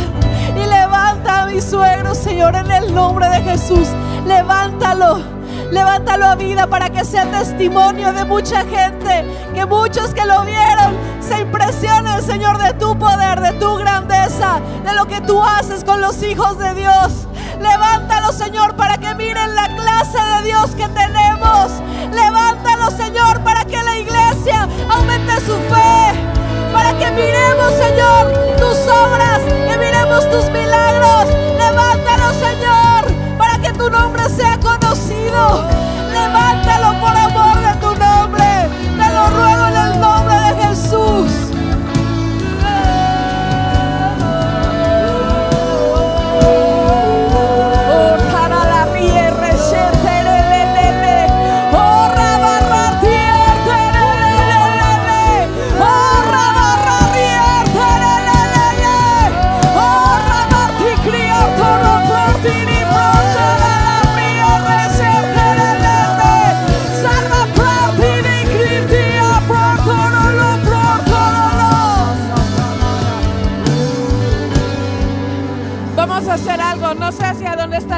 Y levanta a mi suegro, Señor, en el nombre de Jesús. Levántalo. Levántalo a vida para que sea testimonio de mucha gente. Que muchos que lo vieron se impresionen, Señor, de tu poder, de tu grandeza, de lo que tú haces con los hijos de Dios. Levántalo, Señor, para que miren la clase de Dios que tenemos. Levántalo, Señor, para que la iglesia aumente su fe. Para que miremos, Señor, tus obras, que miremos tus milagros. Levántalo, Señor, para que tu nombre sea conocido. Levántalo por amor de tu nombre. Te lo ruego en el nombre de Jesús.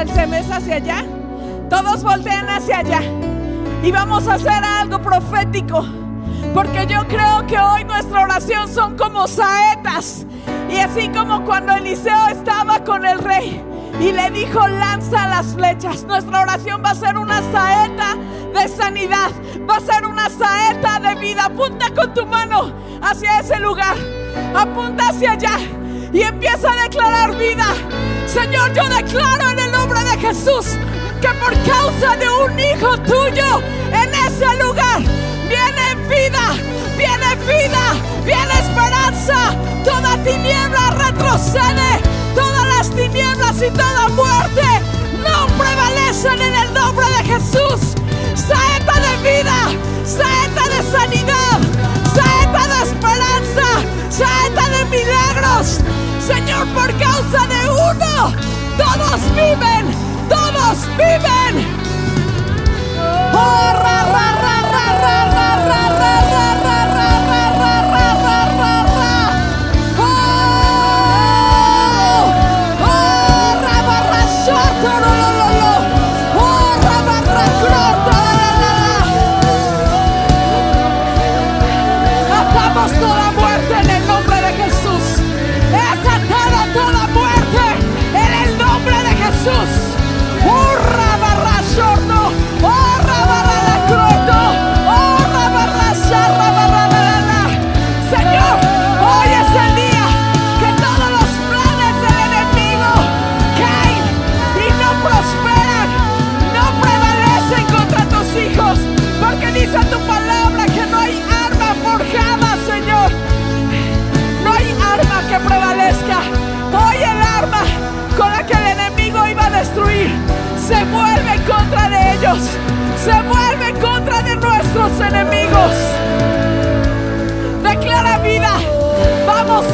Hacia dónde está el SEM. ¿Es hacia allá? Todos volteen hacia allá. Y vamos a hacer algo profético. Porque yo creo que hoy nuestra oración son como saetas. Y así como cuando Eliseo estaba con el rey y le dijo lanza las flechas, nuestra oración va a ser una saeta de sanidad. Va a ser una saeta de vida. Apunta con tu mano hacia ese lugar. Apunta hacia allá y empieza a declarar vida. Señor, yo declaro en el nombre de Jesús que por causa de un hijo tuyo en ese lugar viene vida, viene vida, viene esperanza. Toda tiniebla retrocede, todas las tinieblas y toda muerte no prevalecen en el nombre de Jesús. Saeta de Bieber! Thomas Bieber! Oh!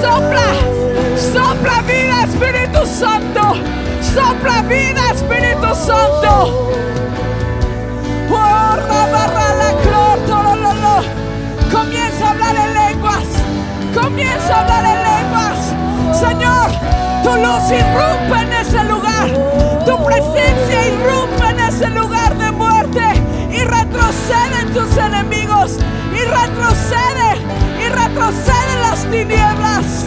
Sopla. Sopla vida, Espíritu Santo. Sopla vida, Espíritu Santo. Comienza a hablar en lenguas. Comienza a hablar en lenguas. Señor, tu luz irrumpe en ese lugar. Tu presencia irrumpe en ese lugar de muerte. Y retroceden tus enemigos. Y retroceden. Retroceden las tinieblas.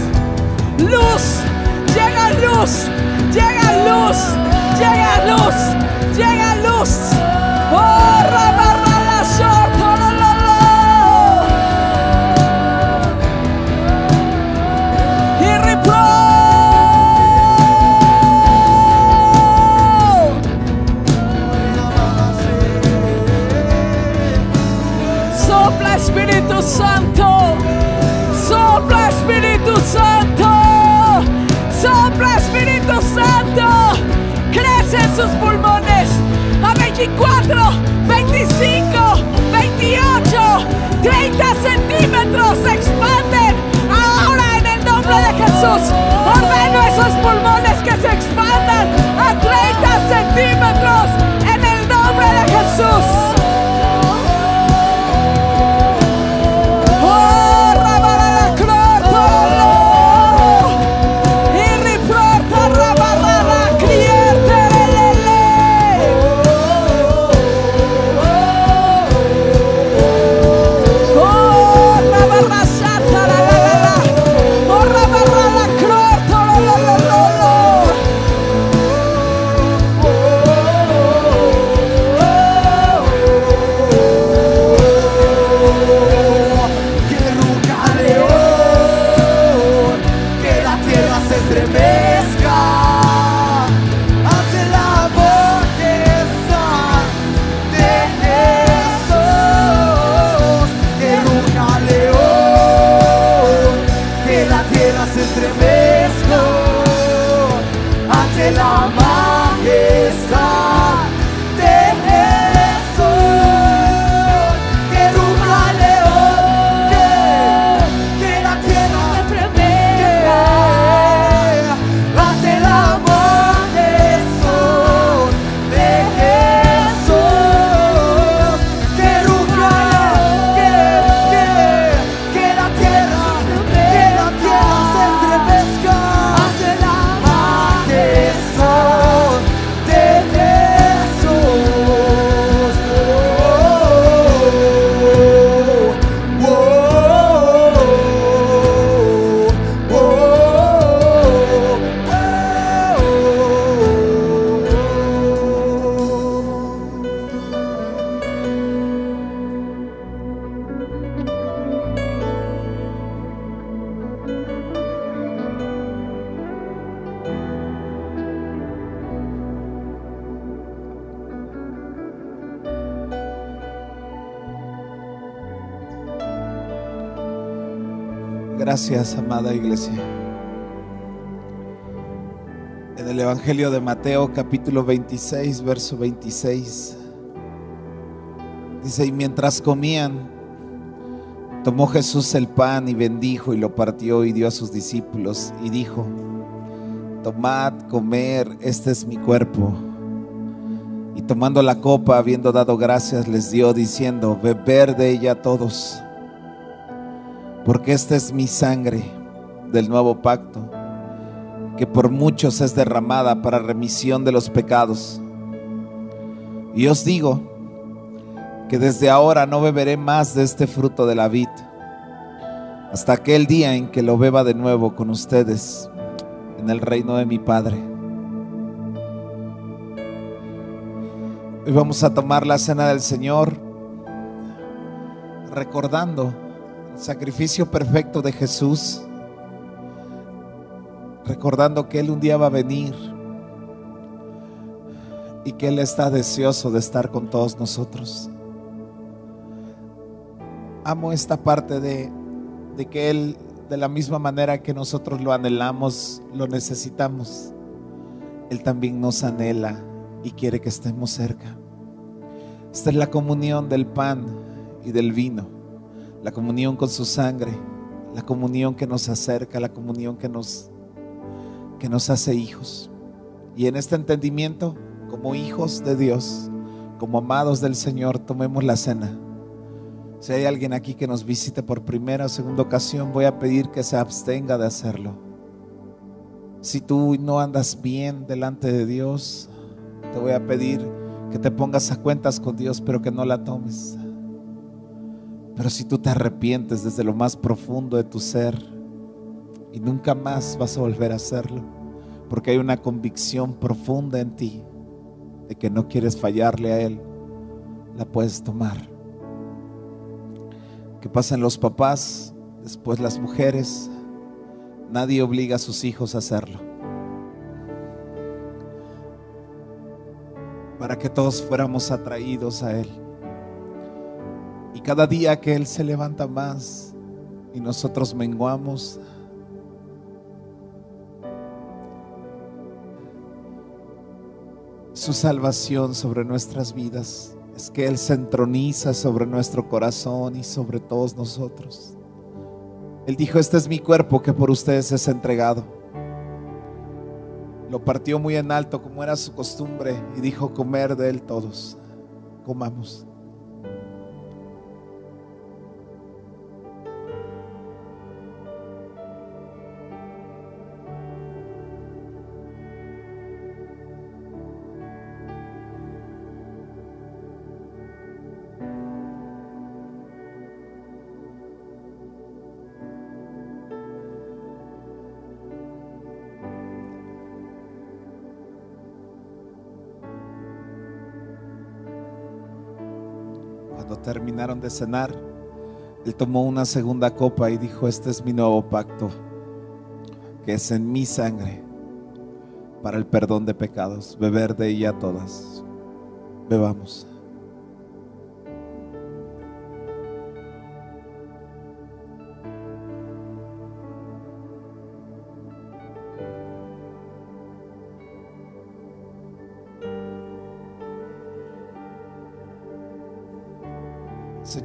Luz. Llega luz. Llega luz. Llega luz. Llega luz. Oh, la Espíritu Santo, Evangelio de Mateo capítulo 26, verso 26, dice, y mientras comían, tomó Jesús el pan y bendijo y lo partió y dio a sus discípulos y dijo, tomad, comer, este es mi cuerpo. Y tomando la copa, habiendo dado gracias, les dio diciendo, beber de ella todos porque esta es mi sangre del nuevo pacto, que por muchos es derramada para remisión de los pecados. Y os digo que desde ahora no beberé más de este fruto de la vid, hasta aquel día en que lo beba de nuevo con ustedes en el reino de mi Padre. Hoy vamos a tomar la cena del Señor recordando el sacrificio perfecto de Jesús, recordando que Él un día va a venir y que Él está deseoso de estar con todos nosotros. Amo esta parte de, de que Él, de la misma manera que nosotros lo anhelamos, lo necesitamos, Él también nos anhela y quiere que estemos cerca. Esta es la comunión del pan y del vino, la comunión con su sangre, la comunión que nos acerca, la comunión que nos, que nos hace hijos. Y en este entendimiento, como hijos de Dios, como amados del Señor, tomemos la cena. Si hay alguien aquí que nos visite por primera o segunda ocasión, voy a pedir que se abstenga de hacerlo. Si tú no andas bien delante de Dios, te voy a pedir que te pongas a cuentas con Dios, pero que no la tomes. Pero si tú te arrepientes desde lo más profundo de tu ser y nunca más vas a volver a hacerlo, porque hay una convicción profunda en ti de que no quieres fallarle a Él, la puedes tomar. Que pasen los papás, después las mujeres. Nadie obliga a sus hijos a hacerlo. Para que todos fuéramos atraídos a Él. Y cada día que Él se levanta más y nosotros menguamos, su salvación sobre nuestras vidas es que Él se entroniza sobre nuestro corazón y sobre todos nosotros. Él dijo, este es mi cuerpo que por ustedes es entregado. Lo partió muy en alto como era su costumbre y dijo, comer de Él todos. Comamos. Terminaron de cenar, él tomó una segunda copa y dijo, este es mi nuevo pacto, que es en mi sangre, para el perdón de pecados, beber de ella todas. Bebamos.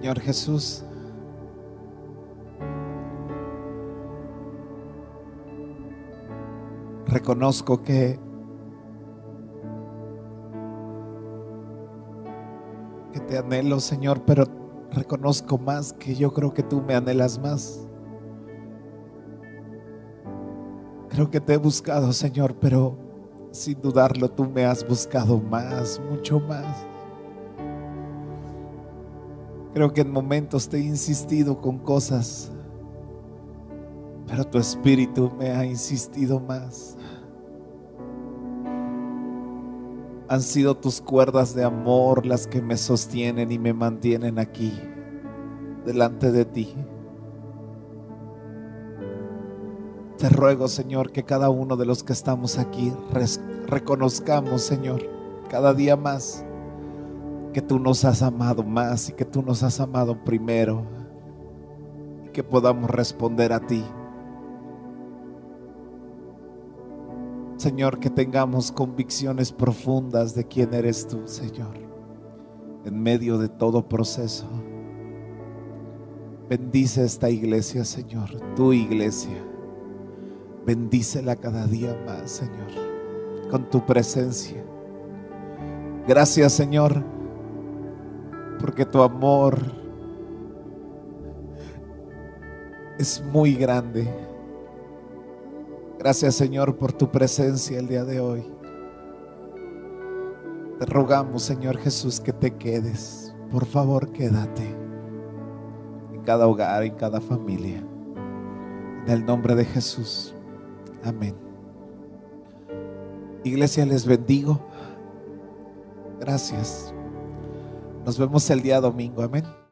Señor Jesús, reconozco que te anhelo, Señor, pero reconozco más que yo creo que tú me anhelas más. Creo que te he buscado, Señor, pero sin dudarlo tú me has buscado más, mucho más. Creo que en momentos te he insistido con cosas, pero tu espíritu me ha insistido más. Han sido tus cuerdas de amor las que me sostienen y me mantienen aquí, delante de ti. Te ruego, Señor, que cada uno de los que estamos aquí reconozcamos, Señor, cada día más que tú nos has amado más y que tú nos has amado primero y que podamos responder a ti. Señor, que tengamos convicciones profundas de quién eres tú, Señor, en medio de todo proceso. Bendice esta iglesia, Señor, tu iglesia. Bendícela cada día más, Señor, con tu presencia. Gracias, Señor, porque tu amor es muy grande. Gracias, Señor, por tu presencia el día de hoy. Te rogamos, Señor Jesús, que te quedes. Por favor, quédate en cada hogar, en cada familia. En el nombre de Jesús. Amén. Iglesia, les bendigo. Gracias. Nos vemos el día domingo. Amén.